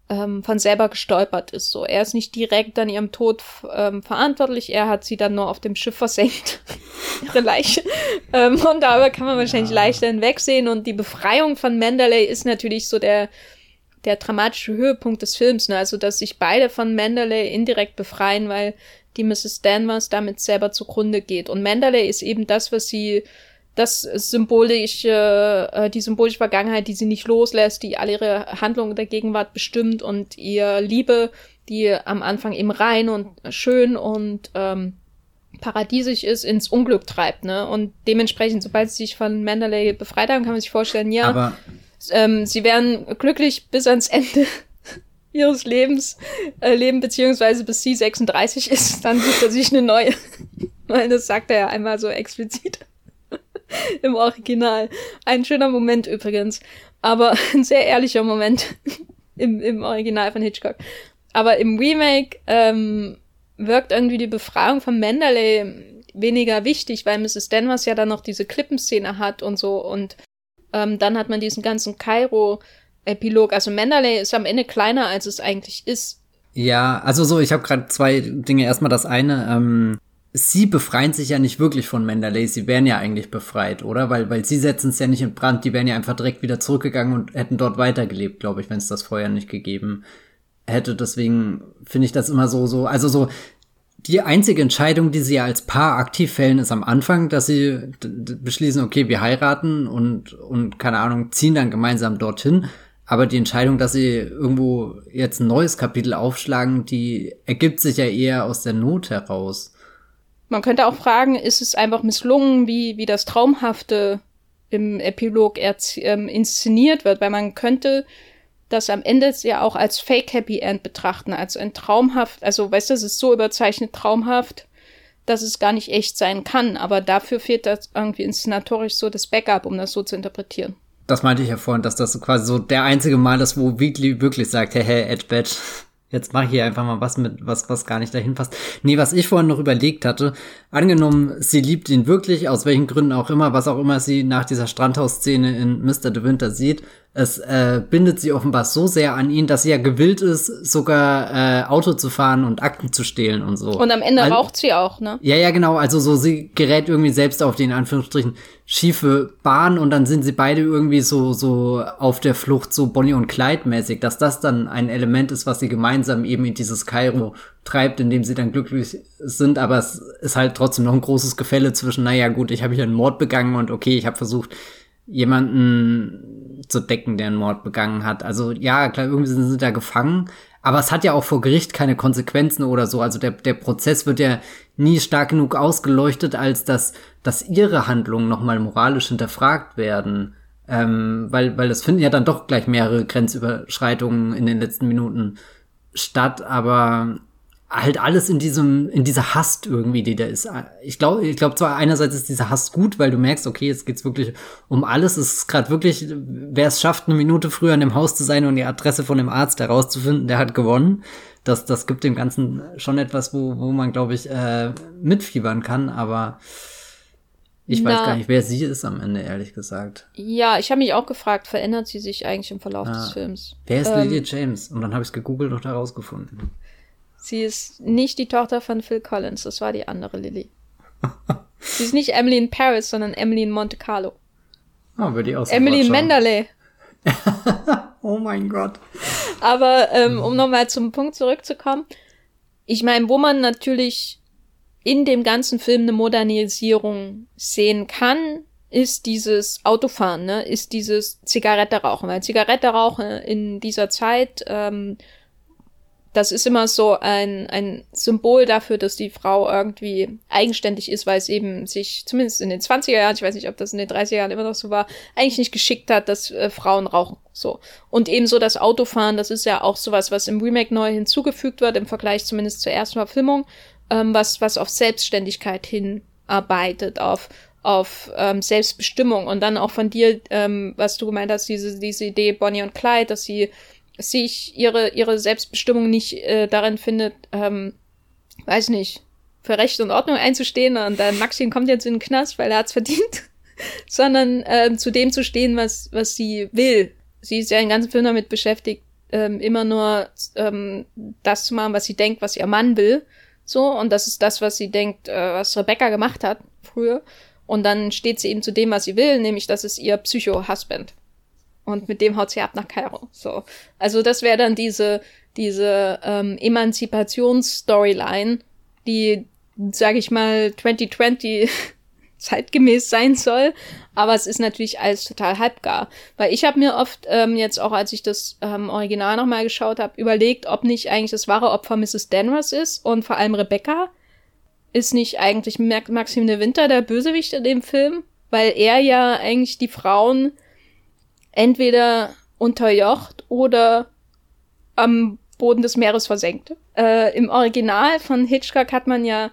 ähm, von selber gestolpert ist. So, er ist nicht direkt an ihrem Tod ähm, verantwortlich, er hat sie dann nur auf dem Schiff versenkt, (laughs) ihre Leiche. ähm, und darüber kann man wahrscheinlich ja. leichter hinwegsehen. Und die Befreiung von Mandalay ist natürlich so der der dramatische Höhepunkt des Films, ne? also dass sich beide von Mandalay indirekt befreien, weil die Mrs. Danvers damit selber zugrunde geht. Und Mandalay ist eben das, was sie das symbolische, äh, die symbolische Vergangenheit, die sie nicht loslässt, die all ihre Handlungen der Gegenwart bestimmt und ihr Liebe, die am Anfang eben rein und schön und ähm, paradiesisch ist, ins Unglück treibt, ne? Und dementsprechend, sobald sie sich von Mandalay befreit haben, kann man sich vorstellen, ja, Aber ähm, sie werden glücklich bis ans Ende (laughs) ihres Lebens äh, leben, beziehungsweise bis sie 36 ist, dann sucht er sich eine neue. (laughs) Weil das sagt er ja einmal so explizit. (laughs) Im Original. Ein schöner Moment übrigens. Aber (laughs) ein sehr ehrlicher Moment (laughs) im, im Original von Hitchcock. Aber im Remake ähm, wirkt irgendwie die Befragung von Mandalay weniger wichtig, weil Mrs. Danvers ja dann noch diese Klippenszene hat und so. Und ähm, dann hat man diesen ganzen Kairo-Epilog. Also Mandalay ist am Ende kleiner, als es eigentlich ist. Ja, also so, ich habe gerade zwei Dinge. Erstmal das eine, ähm, sie befreien sich ja nicht wirklich von Mandalay, sie wären ja eigentlich befreit, oder? Weil, weil sie setzen es ja nicht in Brand, die wären ja einfach direkt wieder zurückgegangen und hätten dort weitergelebt, glaube ich, wenn es das vorher nicht gegeben hätte. Deswegen finde ich das immer so, so, also so, die einzige Entscheidung, die sie ja als Paar aktiv fällen, ist am Anfang, dass sie beschließen, okay, wir heiraten und, und keine Ahnung, ziehen dann gemeinsam dorthin. Aber die Entscheidung, dass sie irgendwo jetzt ein neues Kapitel aufschlagen, die ergibt sich ja eher aus der Not heraus. Man könnte auch fragen, ist es einfach misslungen, wie, wie das Traumhafte im Epilog ähm, inszeniert wird, weil man könnte das am Ende ja auch als Fake Happy End betrachten, als ein traumhaft, also weißt du, es ist so überzeichnet traumhaft, dass es gar nicht echt sein kann, aber dafür fehlt das irgendwie inszenatorisch so das Backup, um das so zu interpretieren. Das meinte ich ja vorhin, dass das quasi so der einzige Mal ist, wo Weekly wirklich sagt, hey, hey, Ed Badge, Jetzt mache ich hier einfach mal was mit, was, was gar nicht dahin passt. Nee, was ich vorhin noch überlegt hatte, angenommen, sie liebt ihn wirklich, aus welchen Gründen auch immer, was auch immer sie nach dieser Strandhausszene in Mr. De Winter sieht, es äh, bindet sie offenbar so sehr an ihn, dass sie ja gewillt ist, sogar äh, Auto zu fahren und Akten zu stehlen und so. Und am Ende Al raucht sie auch, ne? Ja, ja, genau. Also so, sie gerät irgendwie selbst auf die in Anführungsstrichen schiefe Bahn und dann sind sie beide irgendwie so, so auf der Flucht, so Bonnie und Clyde mäßig, dass das dann ein Element ist, was sie gemeinsam eben in dieses Kairo treibt, in dem sie dann glücklich sind. Aber es ist halt trotzdem noch ein großes Gefälle zwischen, naja, gut, ich habe hier einen Mord begangen und okay, ich habe versucht, jemanden zu decken, der einen Mord begangen hat. Also ja, klar, irgendwie sind sie da gefangen. Aber es hat ja auch vor Gericht keine Konsequenzen oder so. Also der, der Prozess wird ja nie stark genug ausgeleuchtet, als dass, dass ihre Handlungen nochmal moralisch hinterfragt werden. Ähm, weil, weil es finden ja dann doch gleich mehrere Grenzüberschreitungen in den letzten Minuten statt. Aber halt alles in diesem, in dieser Hast irgendwie, die da ist. Ich glaube, ich glaube zwar einerseits ist dieser Hast gut, weil du merkst, okay, jetzt geht's wirklich um alles. Es ist gerade wirklich, wer es schafft, eine Minute früher in dem Haus zu sein und die Adresse von dem Arzt herauszufinden, der hat gewonnen. Das, das gibt dem Ganzen schon etwas, wo, wo man, glaube ich, äh, mitfiebern kann, aber ich Na, weiß gar nicht, wer sie ist am Ende, ehrlich gesagt. Ja, ich habe mich auch gefragt, verändert sie sich eigentlich im Verlauf ah, des Films? Wer ist ähm, Lily James? Und dann habe ich es gegoogelt und herausgefunden. Sie ist nicht die Tochter von Phil Collins, das war die andere Lily. (laughs) Sie ist nicht Emily in Paris, sondern Emily in Monte Carlo. Oh, würde ich auch Emily in Menderley. (laughs) oh mein Gott. Aber ähm, um nochmal zum Punkt zurückzukommen, ich meine, wo man natürlich in dem ganzen Film eine Modernisierung sehen kann, ist dieses Autofahren, ne? ist dieses Zigarette rauchen. Weil Zigarette rauchen in dieser Zeit ähm, das ist immer so ein, ein Symbol dafür, dass die Frau irgendwie eigenständig ist, weil es eben sich, zumindest in den 20er Jahren, ich weiß nicht, ob das in den 30er Jahren immer noch so war, eigentlich nicht geschickt hat, dass äh, Frauen rauchen. So. Und ebenso das Autofahren, das ist ja auch sowas, was im Remake neu hinzugefügt wird, im Vergleich zumindest zur ersten Verfilmung, ähm, was, was auf Selbstständigkeit hinarbeitet, auf auf ähm, Selbstbestimmung und dann auch von dir, ähm, was du gemeint hast, diese, diese Idee Bonnie und Clyde, dass sie sich ihre, ihre Selbstbestimmung nicht äh, darin findet, ähm, weiß nicht, für Recht und Ordnung einzustehen und dann Maxim kommt jetzt in den Knast, weil er hat's verdient, (laughs) sondern ähm, zu dem zu stehen, was, was sie will. Sie ist ja den ganzen Film damit beschäftigt, ähm, immer nur ähm, das zu machen, was sie denkt, was ihr Mann will. So, und das ist das, was sie denkt, äh, was Rebecca gemacht hat früher. Und dann steht sie eben zu dem, was sie will, nämlich das ist ihr Psycho-Husband und mit dem haut sie ab nach Kairo. So. Also das wäre dann diese, diese ähm, Emanzipationsstoryline, die, sag ich mal, 2020 (laughs) zeitgemäß sein soll, aber es ist natürlich alles total halbgar. Weil ich habe mir oft ähm, jetzt auch, als ich das ähm, Original nochmal geschaut habe, überlegt, ob nicht eigentlich das wahre Opfer Mrs. Danvers ist und vor allem Rebecca. Ist nicht eigentlich Maxim de Winter der Bösewicht in dem Film? Weil er ja eigentlich die Frauen entweder unterjocht oder am Boden des Meeres versenkt. Äh, Im Original von Hitchcock hat man ja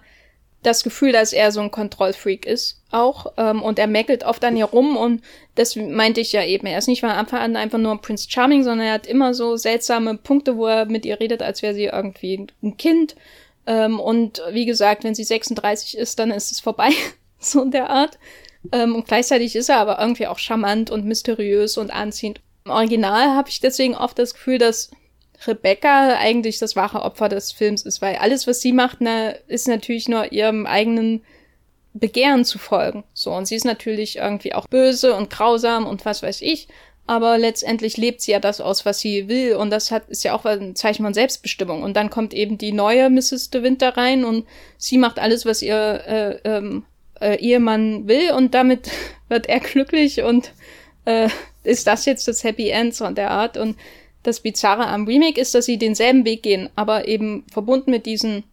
das Gefühl, dass er so ein Kontrollfreak ist auch ähm, und er meckelt oft an ihr rum und das meinte ich ja eben. Er ist nicht von Anfang an einfach nur Prince Charming, sondern er hat immer so seltsame Punkte, wo er mit ihr redet, als wäre sie irgendwie ein Kind. Ähm, und wie gesagt, wenn sie 36 ist, dann ist es vorbei, (laughs) so in der Art. Ähm, und gleichzeitig ist er aber irgendwie auch charmant und mysteriös und anziehend. Im Original habe ich deswegen oft das Gefühl, dass Rebecca eigentlich das wahre Opfer des Films ist, weil alles, was sie macht, na, ist natürlich nur ihrem eigenen Begehren zu folgen. So, und sie ist natürlich irgendwie auch böse und grausam und was weiß ich, aber letztendlich lebt sie ja das aus, was sie will und das hat, ist ja auch ein Zeichen von Selbstbestimmung. Und dann kommt eben die neue Mrs. De Winter rein und sie macht alles, was ihr äh, ähm, äh, Ehemann will und damit (laughs) wird er glücklich und äh, ist das jetzt das Happy End so der Art und das Bizarre am Remake ist, dass sie denselben Weg gehen, aber eben verbunden mit diesen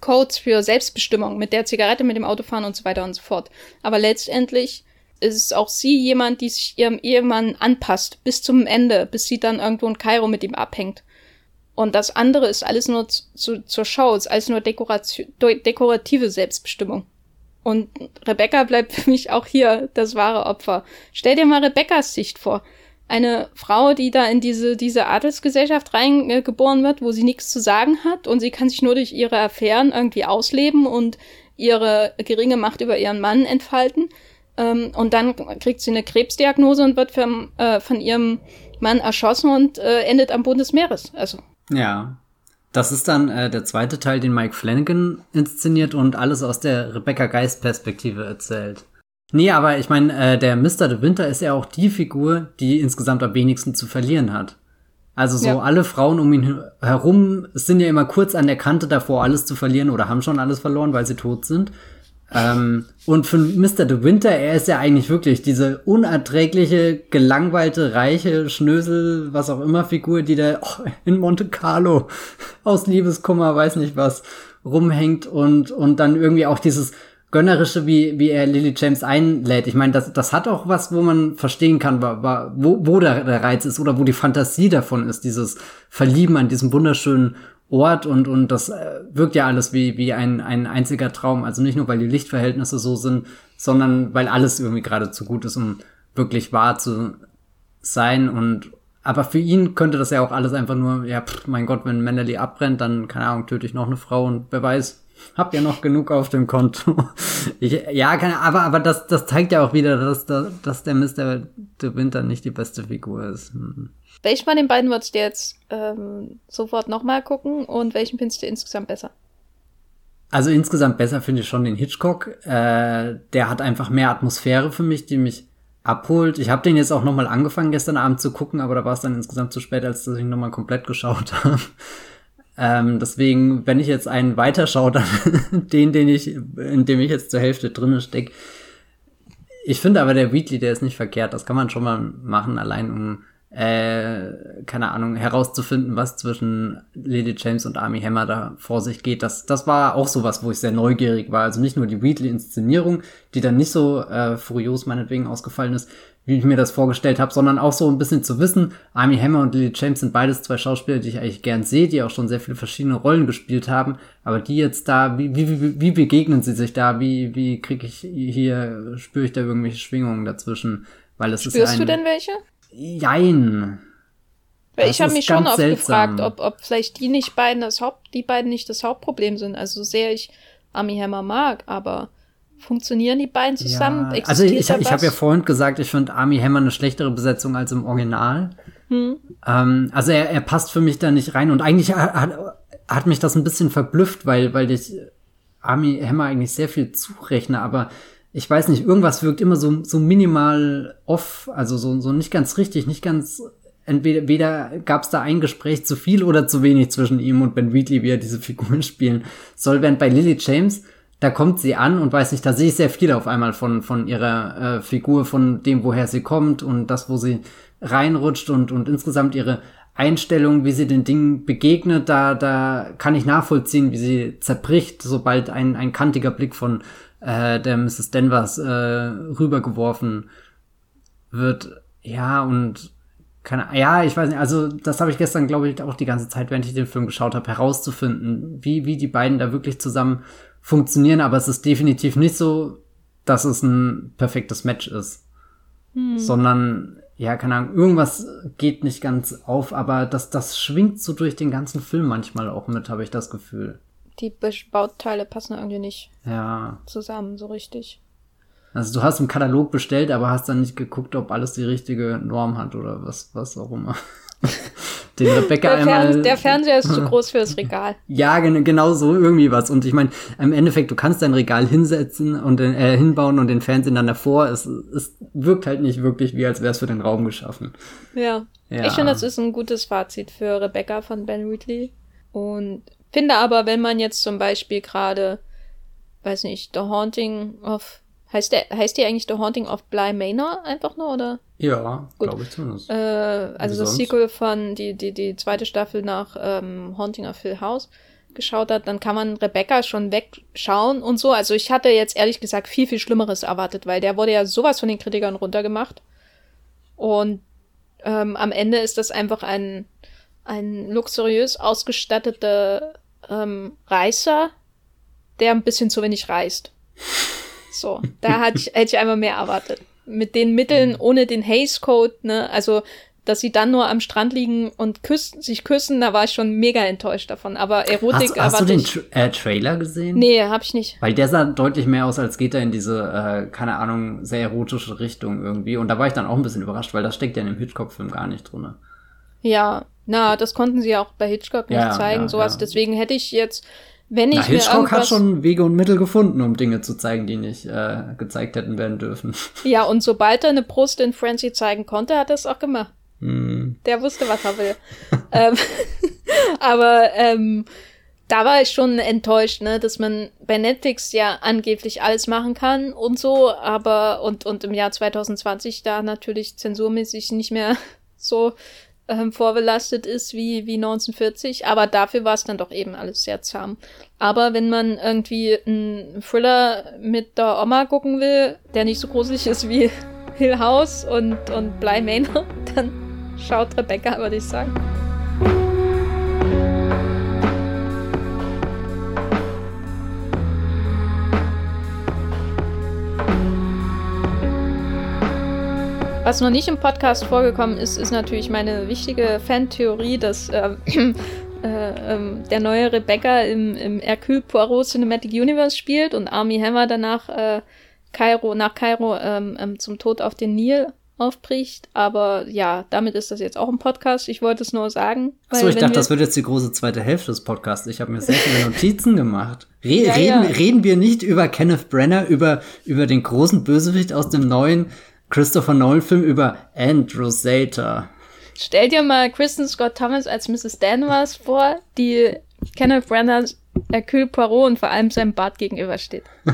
Codes für Selbstbestimmung, mit der Zigarette, mit dem Autofahren und so weiter und so fort. Aber letztendlich ist auch sie jemand, die sich ihrem Ehemann anpasst, bis zum Ende, bis sie dann irgendwo in Kairo mit ihm abhängt. Und das andere ist alles nur zu, zur Show, ist alles nur dekorative Selbstbestimmung. Und Rebecca bleibt für mich auch hier das wahre Opfer. Stell dir mal Rebeccas Sicht vor. Eine Frau, die da in diese, diese Adelsgesellschaft reingeboren wird, wo sie nichts zu sagen hat und sie kann sich nur durch ihre Affären irgendwie ausleben und ihre geringe Macht über ihren Mann entfalten. Ähm, und dann kriegt sie eine Krebsdiagnose und wird vom, äh, von ihrem Mann erschossen und äh, endet am Boden des Meeres. Also. Ja. Das ist dann äh, der zweite Teil, den Mike Flanagan inszeniert und alles aus der Rebecca Geist Perspektive erzählt. Nee, aber ich meine, äh, der Mr. De Winter ist ja auch die Figur, die insgesamt am wenigsten zu verlieren hat. Also so ja. alle Frauen um ihn herum sind ja immer kurz an der Kante davor, alles zu verlieren oder haben schon alles verloren, weil sie tot sind. Ähm, und für Mr. De Winter, er ist ja eigentlich wirklich diese unerträgliche, gelangweilte, reiche Schnösel, was auch immer Figur, die da oh, in Monte Carlo aus Liebeskummer, weiß nicht was, rumhängt und, und dann irgendwie auch dieses Gönnerische, wie, wie er Lily James einlädt. Ich meine, das, das hat auch was, wo man verstehen kann, wo, wo der, der Reiz ist oder wo die Fantasie davon ist, dieses Verlieben an diesem wunderschönen Ort und, und das äh, wirkt ja alles wie, wie ein, ein einziger Traum. Also nicht nur, weil die Lichtverhältnisse so sind, sondern weil alles irgendwie gerade zu gut ist, um wirklich wahr zu sein. Und aber für ihn könnte das ja auch alles einfach nur, ja, pff, mein Gott, wenn Mendeley abbrennt, dann, keine Ahnung, töte ich noch eine Frau und wer weiß, habt ihr noch genug auf dem Konto. (laughs) Ich, ja, keine, aber, aber das, das zeigt ja auch wieder, dass, dass der Mr. De Winter nicht die beste Figur ist. Hm. Welchen von den beiden würdest du jetzt ähm, sofort nochmal gucken und welchen findest du insgesamt besser? Also insgesamt besser finde ich schon den Hitchcock. Äh, der hat einfach mehr Atmosphäre für mich, die mich abholt. Ich habe den jetzt auch nochmal angefangen gestern Abend zu gucken, aber da war es dann insgesamt zu spät, als dass ich ihn nochmal komplett geschaut (laughs) habe. Ähm, deswegen, wenn ich jetzt einen weiterschaue, dann (laughs) den, den ich, in dem ich jetzt zur Hälfte drinne stecke. Ich finde aber der Wheatley, der ist nicht verkehrt. Das kann man schon mal machen, allein um äh, keine Ahnung, herauszufinden, was zwischen Lady James und Army Hammer da vor sich geht. Das, das war auch sowas, wo ich sehr neugierig war. Also nicht nur die Wheatley-Inszenierung, die dann nicht so äh, furios meinetwegen ausgefallen ist, wie ich mir das vorgestellt habe, sondern auch so ein bisschen zu wissen, Army Hammer und Lily James sind beides zwei Schauspieler, die ich eigentlich gern sehe, die auch schon sehr viele verschiedene Rollen gespielt haben, aber die jetzt da, wie, wie, wie, wie begegnen sie sich da, wie, wie kriege ich hier, spüre ich da irgendwelche Schwingungen dazwischen, weil es Spürst ist ein, du denn welche? Jein. Weil ich habe mich schon oft seltsam. gefragt, ob, ob vielleicht die nicht beiden das Haupt, die beiden nicht das Hauptproblem sind. Also so sehr ich Army Hammer mag, aber funktionieren die beiden zusammen? Ja, also ich, ich habe ja vorhin gesagt, ich finde Army Hammer eine schlechtere Besetzung als im Original. Hm. Ähm, also er, er passt für mich da nicht rein und eigentlich hat, hat, hat mich das ein bisschen verblüfft, weil, weil ich Army Hammer eigentlich sehr viel zurechne, aber ich weiß nicht, irgendwas wirkt immer so, so minimal off, also so, so nicht ganz richtig, nicht ganz, entweder weder gab es da ein Gespräch zu viel oder zu wenig zwischen ihm und Ben Wheatley, wie er diese Figuren (laughs) spielen soll, während bei Lily James, da kommt sie an und weiß nicht, da sehe ich sehr viel auf einmal von, von ihrer äh, Figur, von dem, woher sie kommt und das, wo sie reinrutscht und, und insgesamt ihre Einstellung, wie sie den Dingen begegnet, da, da kann ich nachvollziehen, wie sie zerbricht, sobald ein, ein kantiger Blick von äh, der Mrs. Denvers äh, rübergeworfen wird. Ja, und keine, ja, ich weiß nicht, also das habe ich gestern, glaube ich, auch die ganze Zeit, während ich den Film geschaut habe, herauszufinden, wie, wie die beiden da wirklich zusammen funktionieren, aber es ist definitiv nicht so, dass es ein perfektes Match ist. Hm. Sondern, ja, keine Ahnung, irgendwas geht nicht ganz auf, aber das, das schwingt so durch den ganzen Film manchmal auch mit, habe ich das Gefühl die Bauteile passen irgendwie nicht ja. zusammen, so richtig. Also du hast im Katalog bestellt, aber hast dann nicht geguckt, ob alles die richtige Norm hat oder was, was auch immer. (laughs) Den Rebecca der einmal. Fern der Fernseher ist zu groß fürs (laughs) Regal. Ja, genau so irgendwie was. Und ich meine, im Endeffekt, du kannst dein Regal hinsetzen und äh, hinbauen und den Fernseher dann davor. Es, es wirkt halt nicht wirklich wie, als wäre es für den Raum geschaffen. Ja. ja. Ich finde, das ist ein gutes Fazit für Rebecca von Ben Wheatley. Und Finde aber, wenn man jetzt zum Beispiel gerade, weiß nicht, The Haunting of Heißt, der, heißt die eigentlich The Haunting of Bly Manor einfach nur, oder? Ja, glaube ich zumindest. Äh, also das Sequel von, die, die, die zweite Staffel nach ähm, Haunting of Hill House. geschaut hat, dann kann man Rebecca schon wegschauen und so. Also ich hatte jetzt ehrlich gesagt viel, viel Schlimmeres erwartet, weil der wurde ja sowas von den Kritikern runtergemacht. Und ähm, am Ende ist das einfach ein, ein luxuriös ausgestatteter ähm, Reißer, der ein bisschen zu wenig reißt. So, da hatte ich, hätte ich einfach mehr erwartet. Mit den Mitteln, ohne den Haze Code, ne, also dass sie dann nur am Strand liegen und küssen, sich küssen, da war ich schon mega enttäuscht davon. Aber Erotik Hast, hast du den Tra äh, Trailer gesehen? Nee, hab ich nicht. Weil der sah deutlich mehr aus, als geht er in diese, äh, keine Ahnung, sehr erotische Richtung irgendwie. Und da war ich dann auch ein bisschen überrascht, weil das steckt ja in dem Hitchcock-Film gar nicht drin. Ja, na, das konnten sie ja auch bei Hitchcock nicht ja, zeigen, ja, sowas. Ja. Deswegen hätte ich jetzt, wenn ich Na, Hitchcock hat schon Wege und Mittel gefunden, um Dinge zu zeigen, die nicht äh, gezeigt hätten werden dürfen. (laughs) Ja, und sobald er eine Brust in Frenzy zeigen konnte, hat er es auch gemacht. Hm. Der wusste, was er will. (laughs) ähm, (laughs) aber ähm, da war ich schon enttäuscht, ne, dass man bei Netflix ja angeblich alles machen kann und so, aber und, und im Jahr 2020 da natürlich zensurmäßig nicht mehr so ähm, vorbelastet ist wie, wie 1940, aber dafür war es dann doch eben alles sehr zahm. Aber wenn man irgendwie einen Thriller mit der Oma gucken will, der nicht so gruselig ist wie Hill House und, und Bly Manor, (laughs) dann Schaut Rebecca, würde ich sagen. Was noch nicht im Podcast vorgekommen ist, ist natürlich meine wichtige Fantheorie, dass äh, (clears throat) äh, äh, der neue Rebecca im, im Hercule Poirot Cinematic Universe spielt und Army Hammer danach äh, Kairo, nach Kairo ähm, ähm, zum Tod auf den Nil aufbricht. Aber ja, damit ist das jetzt auch ein Podcast. Ich wollte es nur sagen. Achso, ich dachte, das wird jetzt die große zweite Hälfte des Podcasts. Ich habe mir sehr viele Notizen gemacht. Re ja, reden, ja. reden wir nicht über Kenneth Brenner, über, über den großen Bösewicht aus dem neuen Christopher Nolan-Film, über Andrew Sater. Stell dir mal Kristen Scott Thomas als Mrs. Danvers vor, die Kenneth Brenner Hercule Poirot und vor allem seinem Bart gegenübersteht. (laughs)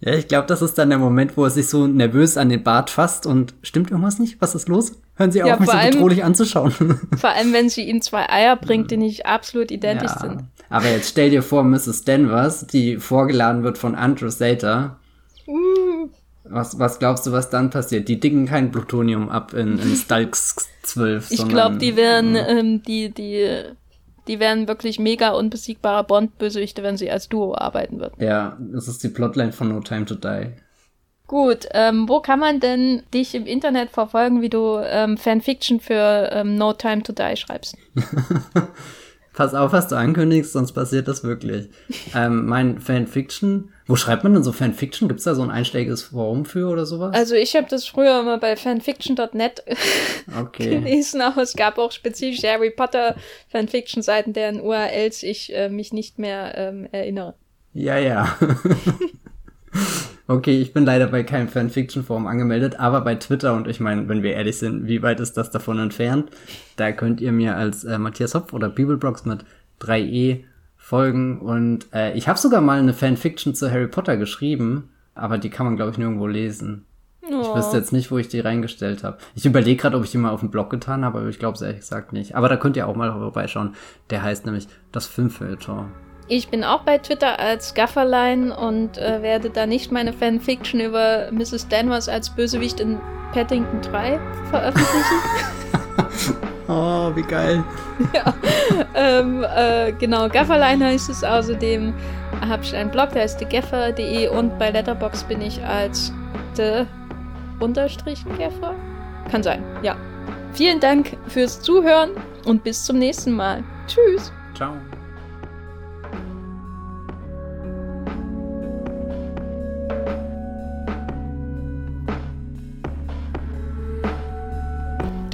Ja, ich glaube, das ist dann der Moment, wo er sich so nervös an den Bart fasst und stimmt irgendwas nicht? Was ist los? Hören Sie ja, auf, mich so bedrohlich anzuschauen. (laughs) Vor allem, wenn sie ihm zwei Eier bringt, die nicht absolut identisch ja, sind. Aber jetzt stell dir vor, Mrs. Danvers, die vorgeladen wird von Andrew Sater. Uh. Was, was glaubst du, was dann passiert? Die dicken kein Plutonium ab in, in (laughs) Stalks 12. Ich glaube, die werden ähm, die, die die wären wirklich mega unbesiegbare Bond-Bösewichte, wenn sie als Duo arbeiten würden. Ja, das ist die Plotline von No Time to Die. Gut, ähm, wo kann man denn dich im Internet verfolgen, wie du ähm, Fanfiction für ähm, No Time to Die schreibst? (laughs) Pass auf, was du ankündigst, sonst passiert das wirklich. ähm, mein Fanfiction, wo schreibt man denn so Fanfiction? Gibt es da so ein einschlägiges Forum für oder sowas? Also ich habe das früher immer bei fanfiction.net (laughs) okay. gelesen, aber es gab auch spezifische Harry Potter Fanfiction-Seiten, deren URLs ich äh, mich nicht mehr ähm, erinnere. Ja, ja. (laughs) Okay, ich bin leider bei keinem Fanfiction-Forum angemeldet, aber bei Twitter und ich meine, wenn wir ehrlich sind, wie weit ist das davon entfernt? Da könnt ihr mir als äh, Matthias Hopf oder Bibelbrox mit 3e folgen und äh, ich habe sogar mal eine Fanfiction zu Harry Potter geschrieben, aber die kann man glaube ich nirgendwo lesen. Oh. Ich wüsste jetzt nicht, wo ich die reingestellt habe. Ich überlege gerade, ob ich die mal auf dem Blog getan habe, aber ich glaube es ehrlich gesagt nicht. Aber da könnt ihr auch mal vorbeischauen. Der heißt nämlich das Filmfilter. Ich bin auch bei Twitter als Gafferlein und äh, werde da nicht meine Fanfiction über Mrs. Danvers als Bösewicht in Paddington 3 veröffentlichen. (laughs) oh, wie geil. (laughs) ja, ähm, äh, genau, Gafferlein heißt es außerdem. Habe ich einen Blog, der heißt thegaffer.de und bei Letterbox bin ich als the Unterstrich Gaffer. Kann sein, ja. Vielen Dank fürs Zuhören und bis zum nächsten Mal. Tschüss. Ciao.